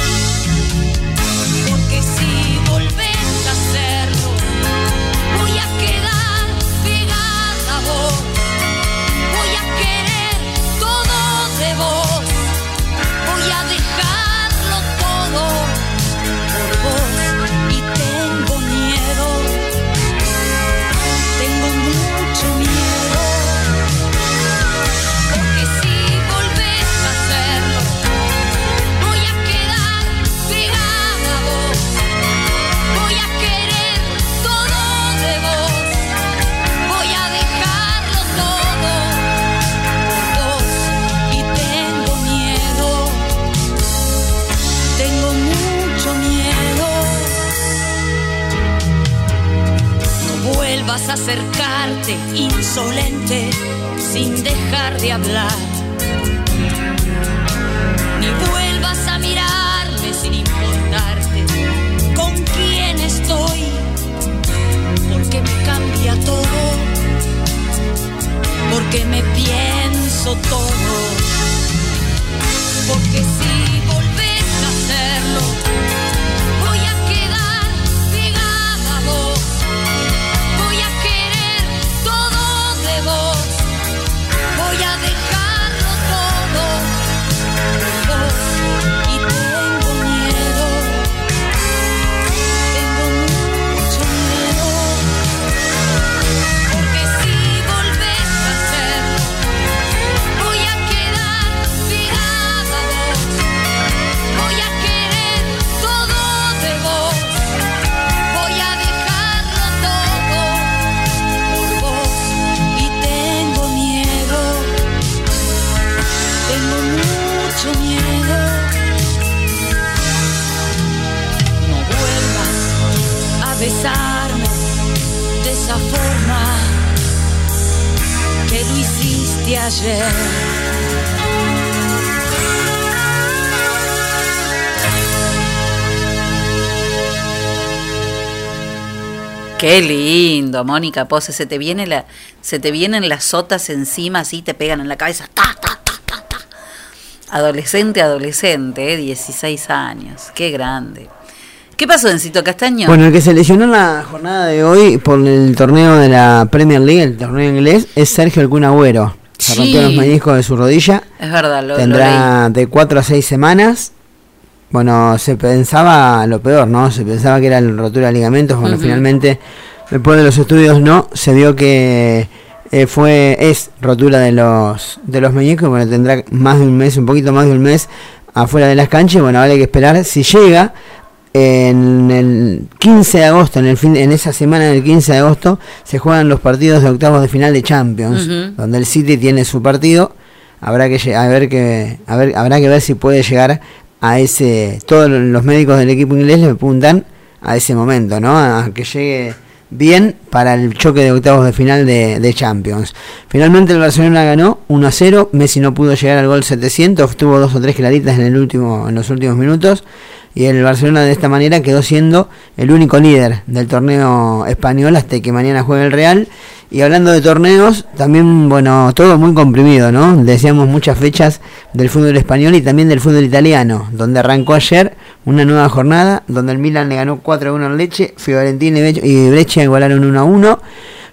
Vuelvas a acercarte insolente sin dejar de hablar. Ni vuelvas a mirarme sin importarte con quién estoy. Porque me cambia todo. Porque me pienso todo. Porque si ayer. Qué lindo, Mónica Pose, se te viene la, se te vienen las sotas encima, así te pegan en la cabeza. ta, ta, ta, ta, ta. Adolescente, adolescente, eh, 16 años, qué grande. ¿Qué pasó, Encito Castaño? Bueno, el que se lesionó en la jornada de hoy por el torneo de la Premier League, el torneo inglés, es Sergio El Kun Agüero. Se Sí. rompió los meniscos de su rodilla. es verdad, lo, lo Tendrá de 4 a 6 semanas. Bueno, se pensaba lo peor, ¿no? Se pensaba que era la rotura de ligamentos. Bueno, Ujú. finalmente, después de los estudios, no. Se vio que eh, fue es rotura de los de los meñiques. Bueno, tendrá más de un mes, un poquito más de un mes afuera de las canchas. Bueno, ahora hay que esperar. Si llega en el 15 de agosto, en el fin, en esa semana del 15 de agosto, se juegan los partidos de octavos de final de Champions, donde el City tiene su partido. Habrá que a ver que a ver habrá que ver si puede llegar a ese todos los médicos del equipo inglés le apuntan a ese momento, ¿no? A que llegue bien para el choque de octavos de final de, de Champions. Finalmente el Barcelona ganó 1 a 0, Messi no pudo llegar al gol 700, tuvo dos o tres claritas en el último en los últimos minutos y el Barcelona de esta manera quedó siendo el único líder del torneo español hasta que mañana juegue el Real. Y hablando de torneos, también, bueno, todo muy comprimido, ¿no? Decíamos muchas fechas del fútbol español y también del fútbol italiano, donde arrancó ayer una nueva jornada, donde el Milan le ganó 4 a 1 al Leche, Fiorentina y Bre- y Breccia igualaron 1 a 1.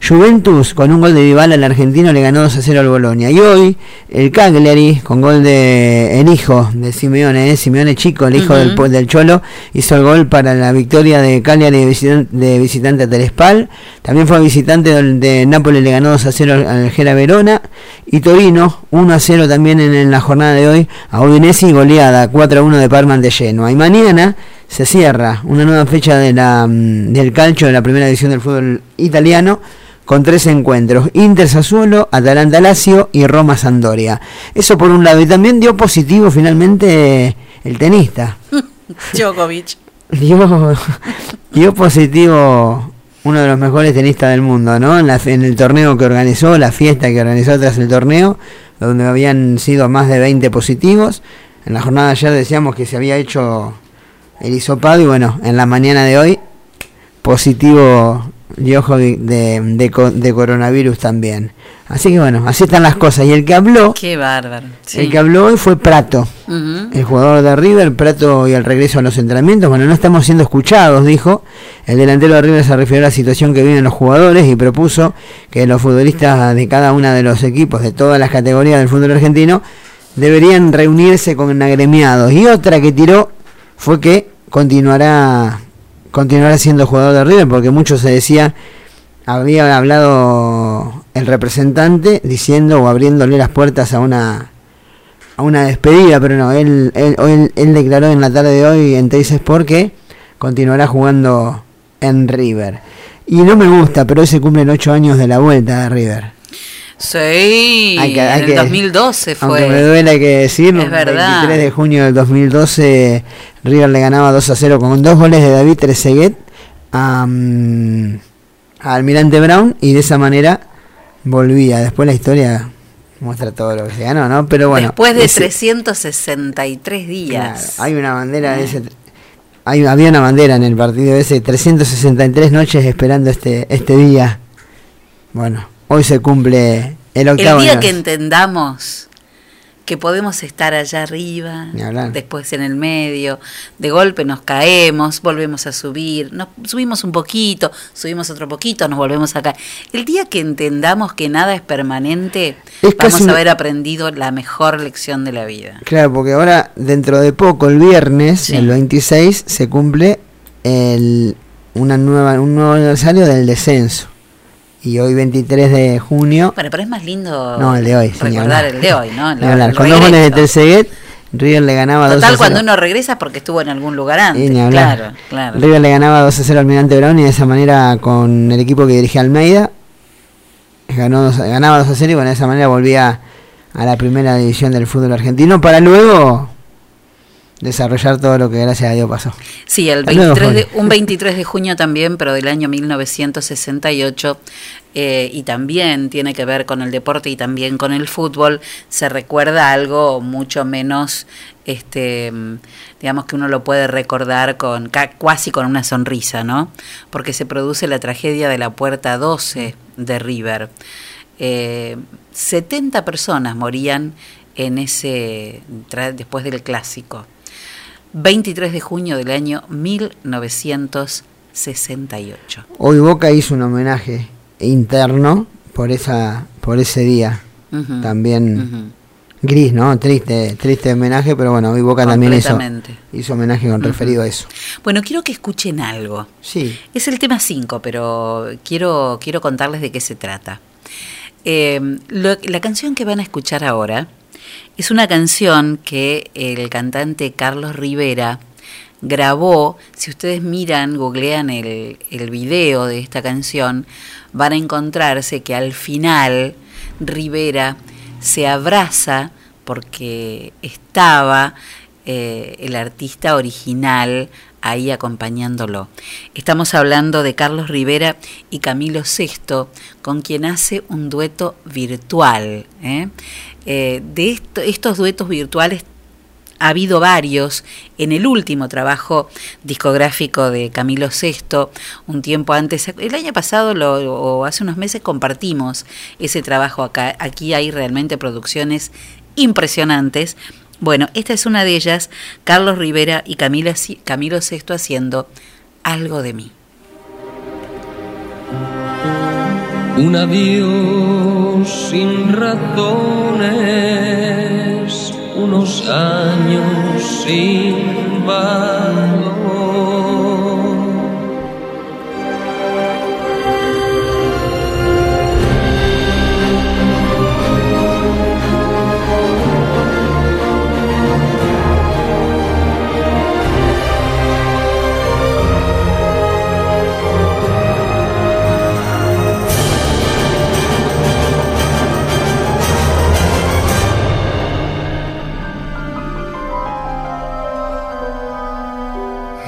Juventus con un gol de Dybala al argentino le ganó 2 a 0 al Bolonia. Y hoy el Cagliari con gol de el hijo de Simeone, ¿eh? Simeone Chico, el hijo del, Ujú. del Cholo, hizo el gol para la victoria de Cagliari de visitante, de visitante a Telespal. También fue visitante del- de Nápoles, le ganó 2 a 0 al- Gera Verona. Y Torino 1 a 0 también en, en la jornada de hoy a Udinese y goleada 4 a 1 de Parma de Genoa. Y mañana se cierra una nueva fecha de la, mm, del calcio de la primera división del fútbol italiano con tres encuentros, Inter Sassuolo, Atalanta Lazio y Roma Sandoria. Eso por un lado, y también dio positivo finalmente el tenista. Djokovic. Dio, dio positivo uno de los mejores tenistas del mundo, ¿no? En, la- en el torneo que organizó, la fiesta que organizó tras el torneo, donde habían sido más de 20 positivos. En la jornada de ayer decíamos que se había hecho el hisopado y bueno, en la mañana de hoy, positivo De, de, co- de coronavirus también. Así que bueno, así están las cosas. Y el que habló, Qué bárbaro. sí. el que habló hoy fue Prato el jugador de River, Prato y el regreso a los entrenamientos. Bueno, no estamos siendo escuchados, dijo. El delantero de River se refirió a la situación que viven los jugadores y propuso que los futbolistas de cada uno de los equipos, de todas las categorías del fútbol argentino, deberían reunirse con agremiados. Y otra que tiró fue que continuará continuará siendo jugador de River, porque mucho se decía, había hablado el representante diciendo o abriéndole las puertas a una a una despedida, pero no, él, él, él, él declaró en la tarde de hoy en Teis Sport continuará jugando en River. Y no me gusta, pero hoy se cumplen ocho años de la vuelta de River. Sí, Hay que- hay en que- el 2012 Aunque me fue. duele que decirlo, Es el verdad. 23 de junio del 2012 River le ganaba 2 a 0 con dos goles de David Trezeguet a, a Almirante Brown y de esa manera volvía. Después la historia muestra todo lo que se ganó, ¿no? Pero bueno. Después de ese- 363 días. Claro, hay una bandera de ese hay, había una bandera en el partido ese 363 noches esperando este este día. Bueno, hoy se cumple el El octavo. día aniversario. que entendamos que podemos estar allá arriba, después en el medio, de golpe nos caemos, volvemos a subir, nos subimos un poquito, subimos otro poquito, nos volvemos a caer. El día que entendamos que nada es permanente, Es vamos a haber aprendido la mejor lección de la vida. Claro, porque ahora dentro de poco, el viernes, Sí. el 26, se cumple el una nueva un nuevo aniversario del descenso. Y hoy 23 de junio, Bueno, pero es más lindo no, el de hoy, recordar el de hoy, ¿no? Hablar. Con dos goles de Trezeguet, River le ganaba 2 a Total, 0. cuando uno regresa es porque estuvo en algún lugar antes. Claro, claro. River le ganaba 2 a 0 al Almirante Brown y de esa manera con el equipo que dirigía Almeida ganó dos- ganaba 2 a 0 y bueno, de esa manera volvía a la primera división del fútbol argentino para luego desarrollar todo lo que gracias a Dios pasó. Sí, el Hasta luego, 23 de, un 23 de junio también, pero del año 1968, eh, y también tiene que ver con el deporte y también con el fútbol, se recuerda algo mucho menos, este, digamos que uno lo puede recordar con ca- casi con una sonrisa, ¿no? Porque se produce la tragedia de la puerta 12 de River. Eh, 70 personas morían en ese tra- después del clásico. 23 de junio del año 1968. Hoy Boca hizo un homenaje interno por esa por ese día. También gris, ¿no? Triste, triste homenaje, pero bueno, hoy Boca también hizo, homenaje con referido a eso. Bueno, quiero que escuchen algo. Sí. Es el tema 5, pero quiero, quiero contarles de qué se trata. Eh, lo- la canción que van a escuchar ahora es una canción que el cantante Carlos Rivera grabó. Si ustedes miran, googlean el, el video de esta canción, van a encontrarse que al final Rivera se abraza porque estaba eh, el artista original ahí acompañándolo. Estamos hablando de Carlos Rivera y Camilo VI, con quien hace un dueto virtual. ¿eh? Eh, de esto- estos duetos virtuales ha habido varios. En el último trabajo discográfico de Camilo VI, un tiempo antes, el año pasado o hace unos meses compartimos ese trabajo acá. Aquí hay realmente producciones impresionantes. Bueno, esta es una de ellas, Carlos Rivera y Camilo, VI haciendo algo de mí. Un adiós sin razones, unos años sin valor.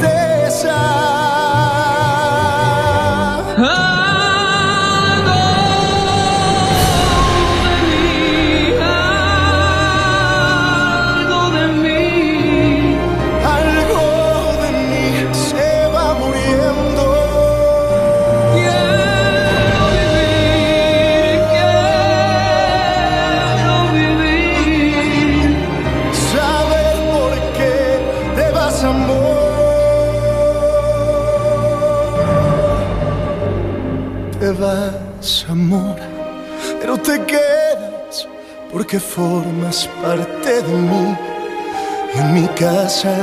tristeza. Pero te quedas porque formas parte de mí. En mi casa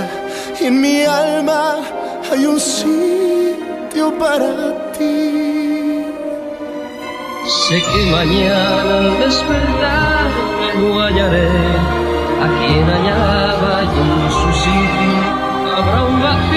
y en mi alma hay un sitio para ti. Sé que mañana al despertar me hallaré a quien hallaba y en su sitio habrá un vacío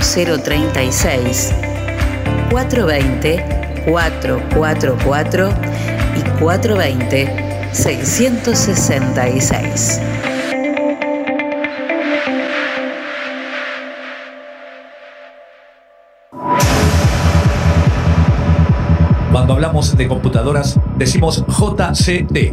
036 420 444 y 420 666. Cuando hablamos de computadoras, decimos JCD.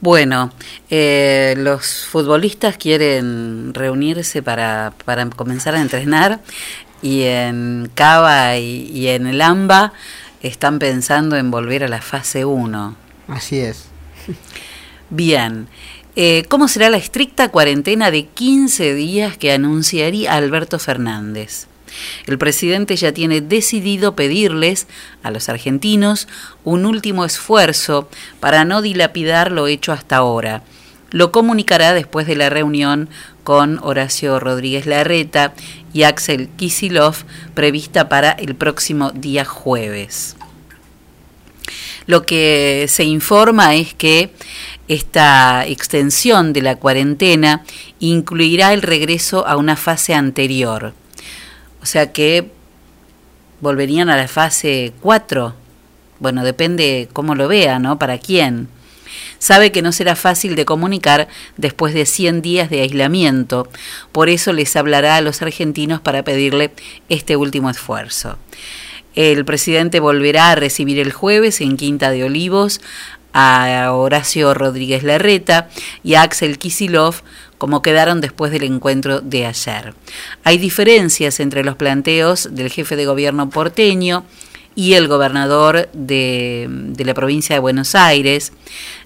Bueno, eh, los futbolistas quieren reunirse para, para comenzar a entrenar y en Cava y, y en el AMBA están pensando en volver a la fase 1. Así es. Bien. Eh, ¿Cómo será la estricta cuarentena de 15 días que anunciaría Alberto Fernández? El presidente ya tiene decidido pedirles a los argentinos un último esfuerzo para no dilapidar lo hecho hasta ahora. Lo comunicará después de la reunión con Horacio Rodríguez Larreta y Axel Kisilov prevista para el próximo día jueves. Lo que se informa es que esta extensión de la cuarentena incluirá el regreso a una fase anterior. O sea que volverían a la fase 4. Bueno, depende cómo lo vea, ¿no? Para quién. Sabe que no será fácil de comunicar después de 100 días de aislamiento, por eso les hablará a los argentinos para pedirle este último esfuerzo. El presidente volverá a recibir el jueves en Quinta de Olivos a Horacio Rodríguez Larreta y a Axel Kisilov como quedaron después del encuentro de ayer. Hay diferencias entre los planteos del jefe de gobierno porteño y el gobernador de, de la provincia de Buenos Aires.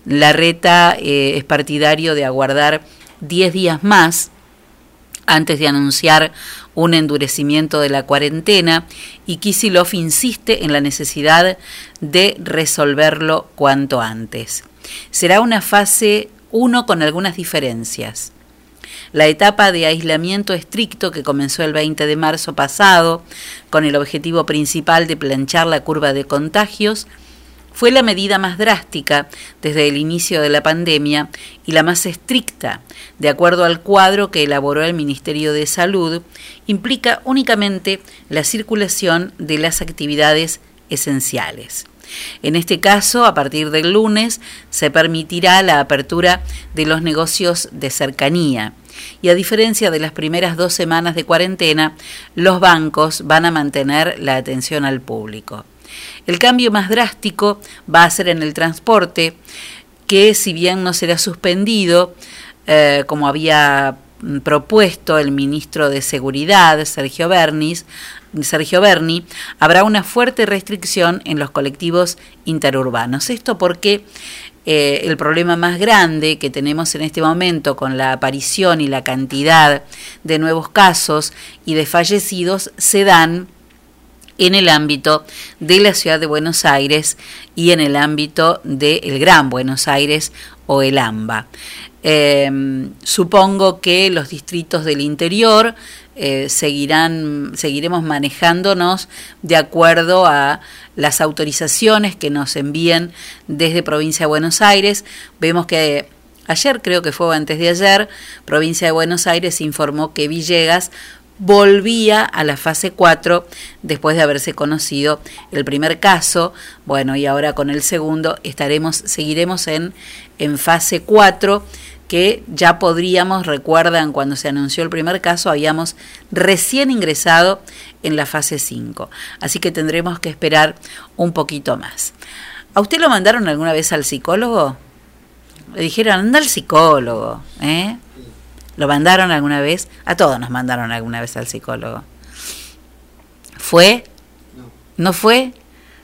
Larreta eh, es partidario de aguardar 10 días más antes de anunciar un endurecimiento de la cuarentena y Kisilov insiste en la necesidad de resolverlo cuanto antes. Será una fase 1 con algunas diferencias. La etapa de aislamiento estricto que comenzó el 20 de marzo pasado, con el objetivo principal de planchar la curva de contagios, fue la medida más drástica desde el inicio de la pandemia y la más estricta, de acuerdo al cuadro que elaboró el Ministerio de Salud, implica únicamente la circulación de las actividades esenciales. En este caso, a partir del lunes, se permitirá la apertura de los negocios de cercanía. Y a diferencia de las primeras dos semanas de cuarentena, los bancos van a mantener la atención al público. El cambio más drástico va a ser en el transporte, que si bien no será suspendido, eh, como había mm, propuesto el ministro de Seguridad, Sergio Bernis, Sergio Berni, habrá una fuerte restricción en los colectivos interurbanos. Esto porque eh, el problema más grande que tenemos en este momento con la aparición y la cantidad de nuevos casos y de fallecidos se dan en el ámbito de la ciudad de Buenos Aires y en el ámbito del Gran Buenos Aires o el AMBA. Eh, supongo que los distritos del interior eh, seguirán, seguiremos manejándonos de acuerdo a las autorizaciones que nos envíen desde provincia de Buenos Aires. Vemos que ayer, creo que fue antes de ayer, provincia de Buenos Aires informó que Villegas volvía a la fase 4 después de haberse conocido el primer caso. Bueno, y ahora con el segundo estaremos, seguiremos en, en fase 4 que ya podríamos, recuerdan cuando se anunció el primer caso, habíamos recién ingresado en la fase 5. Así que tendremos que esperar un poquito más. ¿A usted lo mandaron alguna vez al psicólogo? Le dijeron, anda al psicólogo, ¿eh? ¿Lo mandaron alguna vez? A todos nos mandaron alguna vez al psicólogo. ¿Fue? ¿No fue?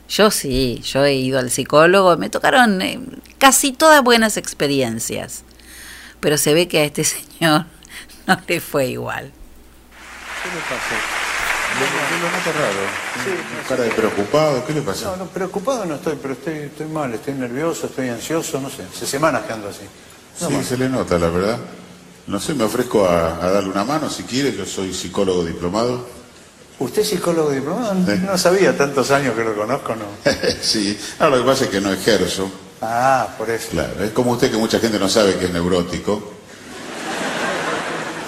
Yo sí, yo he ido al psicólogo, me tocaron eh, casi todas buenas experiencias, pero se ve que a este señor no le fue igual. ¿Qué le pasa? Yo lo noto raro. cara de preocupado, ¿qué le pasa? No, no, preocupado no estoy, pero estoy, estoy mal, estoy nervioso, estoy ansioso, no sé. Hace semanas que ando así. No sí, más. se le nota, la verdad. No sé, me ofrezco a, a darle una mano si quiere, yo soy psicólogo diplomado. ¿Usted es psicólogo diplomado? No, no sabía, tantos años que lo conozco, ¿no? sí, ahora lo que pasa es que no ejerzo. Ah, por eso. Claro, es como usted que mucha gente no sabe que es neurótico.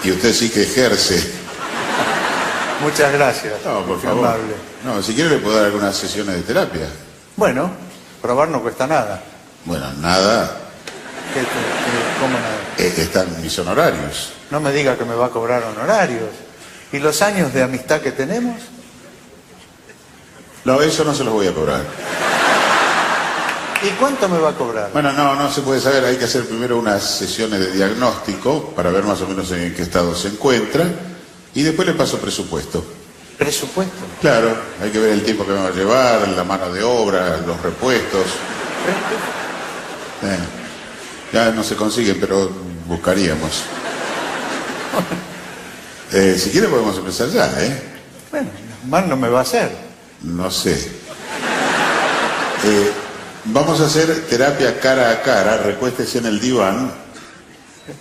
Y usted sí que ejerce. Muchas gracias. No, por favor. amable. No, si quiere le puedo dar algunas sesiones de terapia. Bueno, probar no cuesta nada. Bueno, nada, ¿Qué- qué- qué- ¿Cómo nada? eh, están mis honorarios. No me diga que me va a cobrar honorarios. ¿Y los años de amistad que tenemos? No, eso no se los voy a cobrar. ¿Y cuánto me va a cobrar? Bueno, no, no se puede saber. Hay que hacer primero unas sesiones de diagnóstico para ver más o menos en qué estado se encuentra. Y después le paso presupuesto. ¿Presupuesto? Claro, hay que ver el tiempo que me va a llevar, la mano de obra, los repuestos. Eh, ya no se consiguen, pero buscaríamos. Eh, si quiere podemos empezar ya, ¿eh? Bueno, mal no me va a hacer. No sé. Eh, vamos a hacer terapia cara a cara, recuéstese en el diván.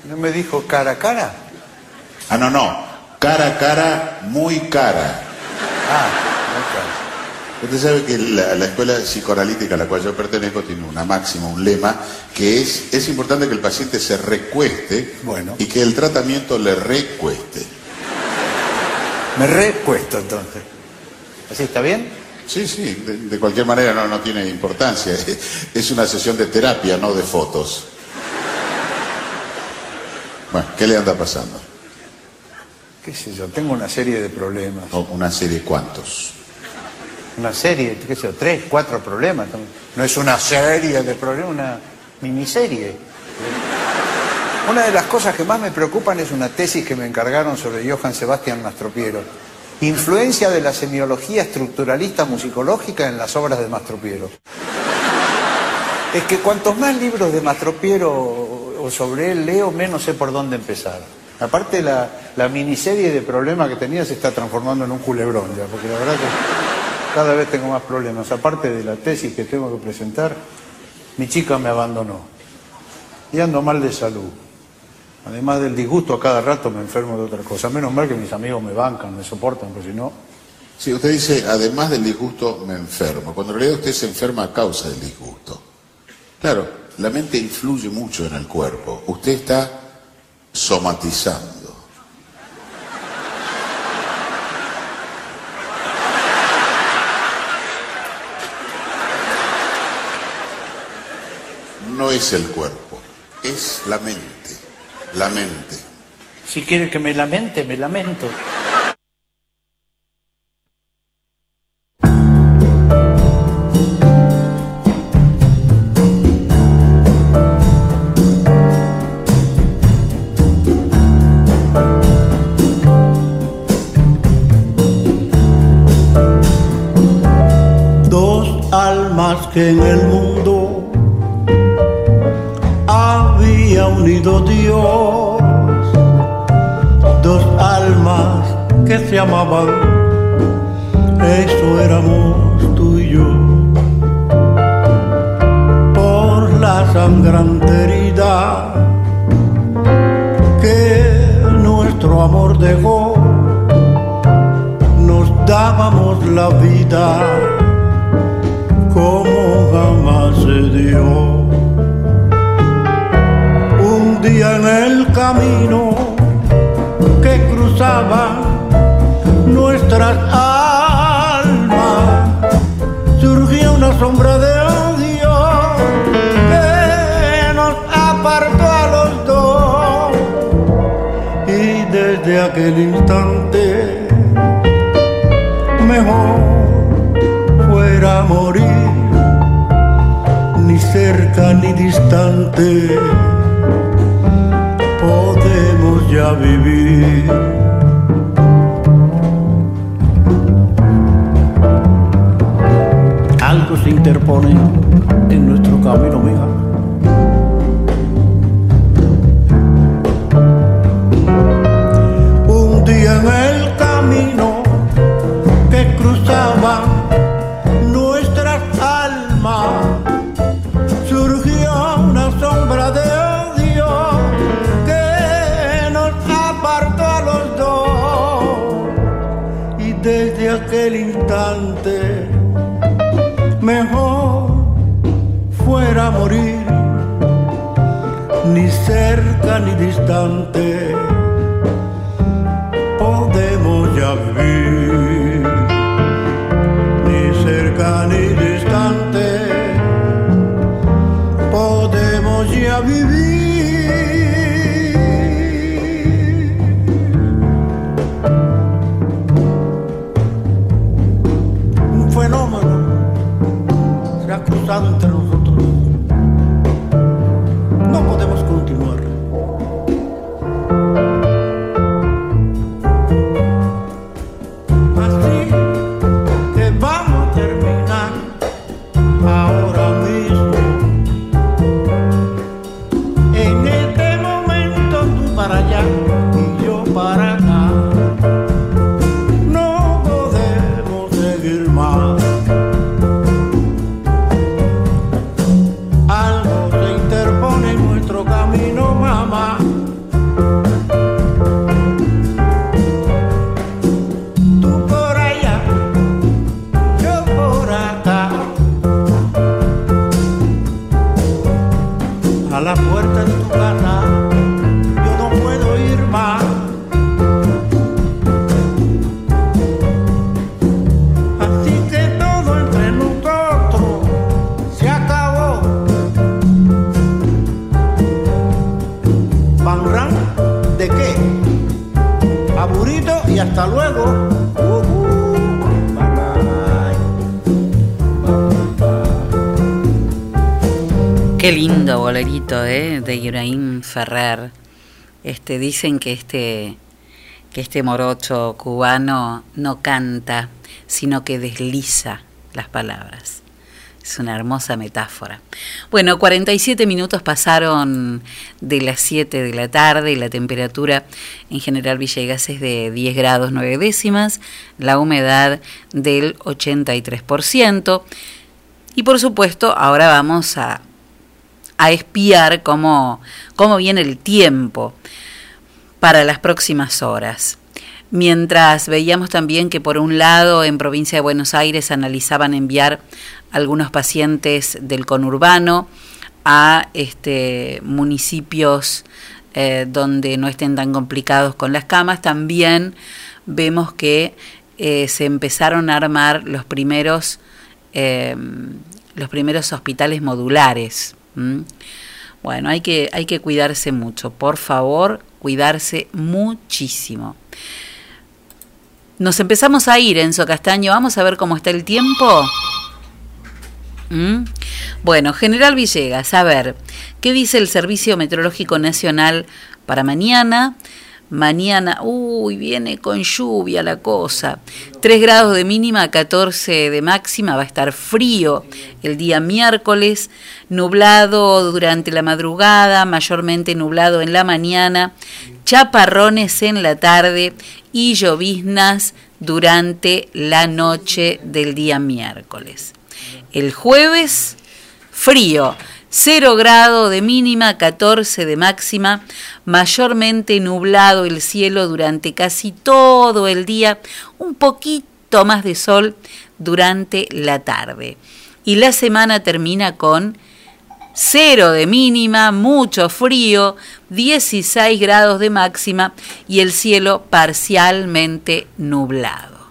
¿No me dijo cara a cara? Ah, no, no. Cara a cara, muy cara. Ah, Usted sabe que la, la escuela psicoanalítica a la cual yo pertenezco tiene una máxima, un lema, que es, es importante que el paciente se recueste y que el tratamiento le recueste. Me repuesto entonces. ¿Así está bien? Sí, sí, de, de cualquier manera no, no tiene importancia. Es una sesión de terapia, no de fotos. Bueno, ¿qué le anda pasando? ¿Qué sé yo? Tengo una serie de problemas. Una serie, ¿cuántos? Una serie, qué sé yo, tres, cuatro problemas. No es una serie de problemas, una miniserie. Una de las cosas que más me preocupan es una tesis que me encargaron sobre Johann Sebastian Mastropiero. Influencia de la semiología estructuralista musicológica en las obras de Mastropiero. Es que cuantos más libros de Mastropiero o sobre él leo, menos sé por dónde empezar. Aparte la, la miniserie de problemas que tenía se está transformando en un culebrón ya, porque la verdad que cada vez tengo más problemas. Aparte de la tesis que tengo que presentar, mi chica me abandonó. Y ando mal de salud. Además del disgusto, a cada rato me enfermo de otra cosa. Menos mal que mis amigos me bancan, me soportan, porque si no... Sí, usted dice, además del disgusto, me enfermo. Cuando en realidad usted se enferma a causa del disgusto. Claro, la mente influye mucho en el cuerpo. Usted está somatizando. No es el cuerpo, es la mente. Si quiere que me lamente, me lamento. La vida como jamás se dio. Un día en el camino que cruzaba nuestras almas surgió una sombra de odio que nos apartó a los dos y desde aquel instante mejor fuera morir ni cerca ni distante podemos ya vivir algo se interpone en nuestro camino, mija. Ni distante, podemos ya vivir, ni cerca ni Dicen que este, que este morocho cubano no canta, sino que desliza las palabras. Es una hermosa metáfora. Bueno, 47 minutos pasaron de las 7 de la tarde y la temperatura en General Villegas es de 10 grados 9 décimas, la humedad del 83%. Y por supuesto, ahora vamos a, a espiar cómo, cómo viene el tiempo para las próximas horas. Mientras veíamos también que por un lado en provincia de Buenos Aires analizaban enviar algunos pacientes del conurbano a este, municipios eh, donde no estén tan complicados con las camas, también vemos que eh, se empezaron a armar los primeros, eh, los primeros hospitales modulares. Bueno, hay que, hay que cuidarse mucho, por favor, cuidarse muchísimo. Nos empezamos a ir, Enzo Castaño, vamos a ver cómo está el tiempo. ¿Mm? Bueno, General Villegas, a ver, ¿qué dice el Servicio Meteorológico Nacional para mañana? Mañana, uy, viene con lluvia la cosa. 3 grados de mínima, 14 de máxima, va a estar frío el día miércoles, nublado durante la madrugada, mayormente nublado en la mañana, chaparrones en la tarde y lloviznas durante la noche del día miércoles. El jueves, frío, 0 grado de mínima, 14 de máxima, mayormente nublado el cielo durante casi todo el día, un poquito más de sol durante la tarde. Y la semana termina con cero de mínima, mucho frío, 16 grados de máxima y el cielo parcialmente nublado.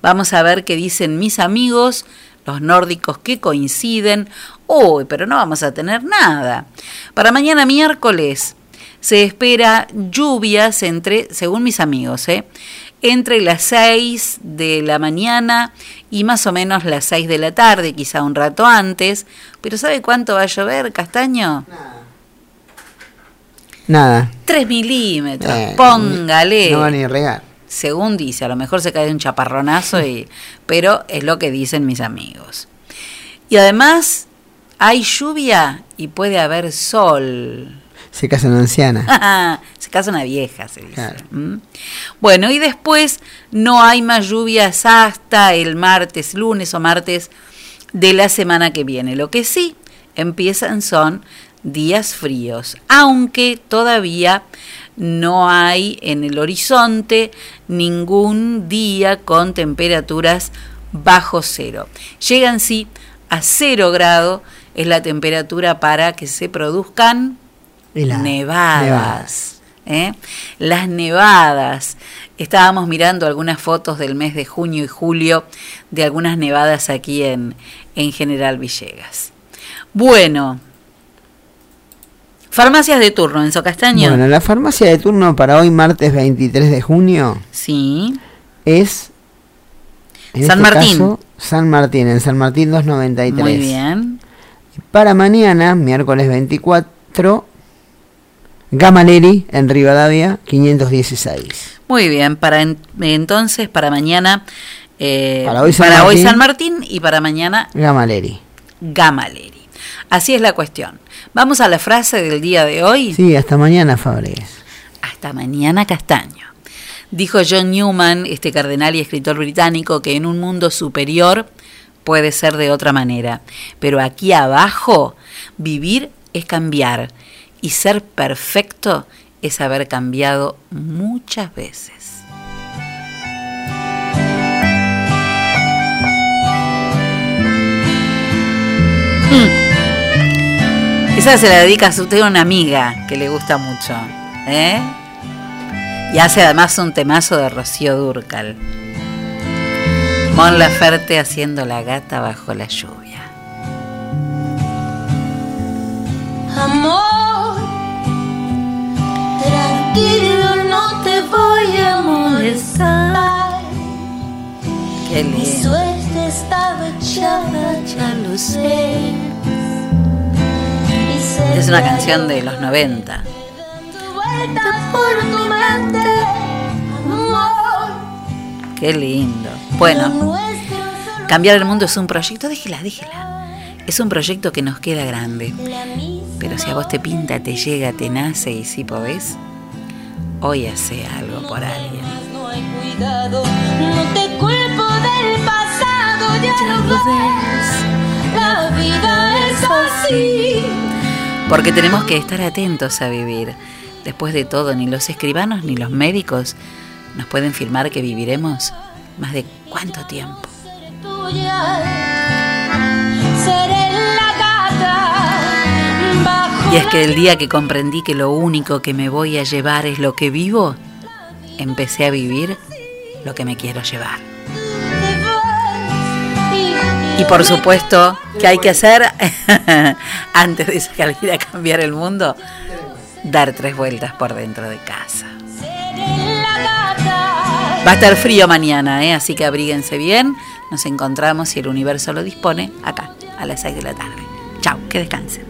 Vamos a ver qué dicen mis amigos, los nórdicos que coinciden. Uy, pero no vamos a tener nada. Para mañana miércoles se espera lluvias entre, según mis amigos, ¿eh? entre las 6 de la mañana y más o menos las 6 de la tarde, quizá un rato antes. Pero ¿sabe cuánto va a llover, Castaño? Nada. 3 milímetros, Eh, póngale. No va ni a regar. Según dice, a lo mejor se cae un chaparronazo, y, pero es lo que dicen mis amigos. Y además hay lluvia y puede haber sol. Se casa una anciana. se casa una vieja, se dice. ¿Mm? Bueno, y después no hay más lluvias hasta el martes, lunes o martes de la semana que viene. Lo que sí empiezan son días fríos, aunque todavía no hay en el horizonte ningún día con temperaturas bajo cero. Llegan sí a cero grado, es la temperatura para que se produzcan Heladas. nevadas. Nevadas. ¿eh? Las nevadas. Estábamos mirando algunas fotos del mes de junio y julio de algunas nevadas aquí en, en General Villegas. Bueno, farmacias de turno, Enzo Castaño. Bueno, la farmacia de turno para hoy, martes 23 de junio, Sí. es. en San este Martín. caso, San Martín, en San Martín 293. Muy bien. Para mañana, miércoles 24, Gamaleri en Rivadavia 516. Muy bien, para en- entonces, para mañana, eh, Para hoy San hoy Martín. San Martín y para mañana Gamaleri. Gamaleri. Así es la cuestión. Vamos a la frase del día de hoy. Sí, hasta mañana, Fabregues. Hasta mañana, Castaño. Dijo John Newman, este cardenal y escritor británico, que en un mundo superior puede ser de otra manera. Pero aquí abajo, vivir es cambiar y ser perfecto es haber cambiado muchas veces. Esa se la dedica a usted a una amiga que le gusta mucho. ¿eh? Y hace además un temazo de Rocío Durcal. Mon Laferte haciendo la gata bajo la lluvia. Amor, tranquilo, no te voy a molestar. Qué Mi lindo. suerte estaba echada, ya lo sé. Es una canción de los 90. vueltas por tu mente, amor. Qué lindo. Bueno, cambiar el mundo es un proyecto, déjela, déjela. Es un proyecto que nos queda grande. Pero si a vos te pinta, te llega, te nace y si podés, hoy hace algo por alguien. Ya lo ves. La vida es así. Porque tenemos que estar atentos a vivir. Después de todo, ni los escribanos ni los médicos nos pueden firmar que viviremos más de cuánto tiempo. Y es que el día que comprendí que lo único que me voy a llevar es lo que vivo, empecé a vivir lo que me quiero llevar. Y por supuesto, ¿qué hay que hacer antes de salir a cambiar el mundo? Dar tres vueltas por dentro de casa. Va a estar frío mañana, ¿eh? así que abríguense bien. Nos encontramos, si el universo lo dispone, acá, a las 6 de la tarde. Chao, que descansen.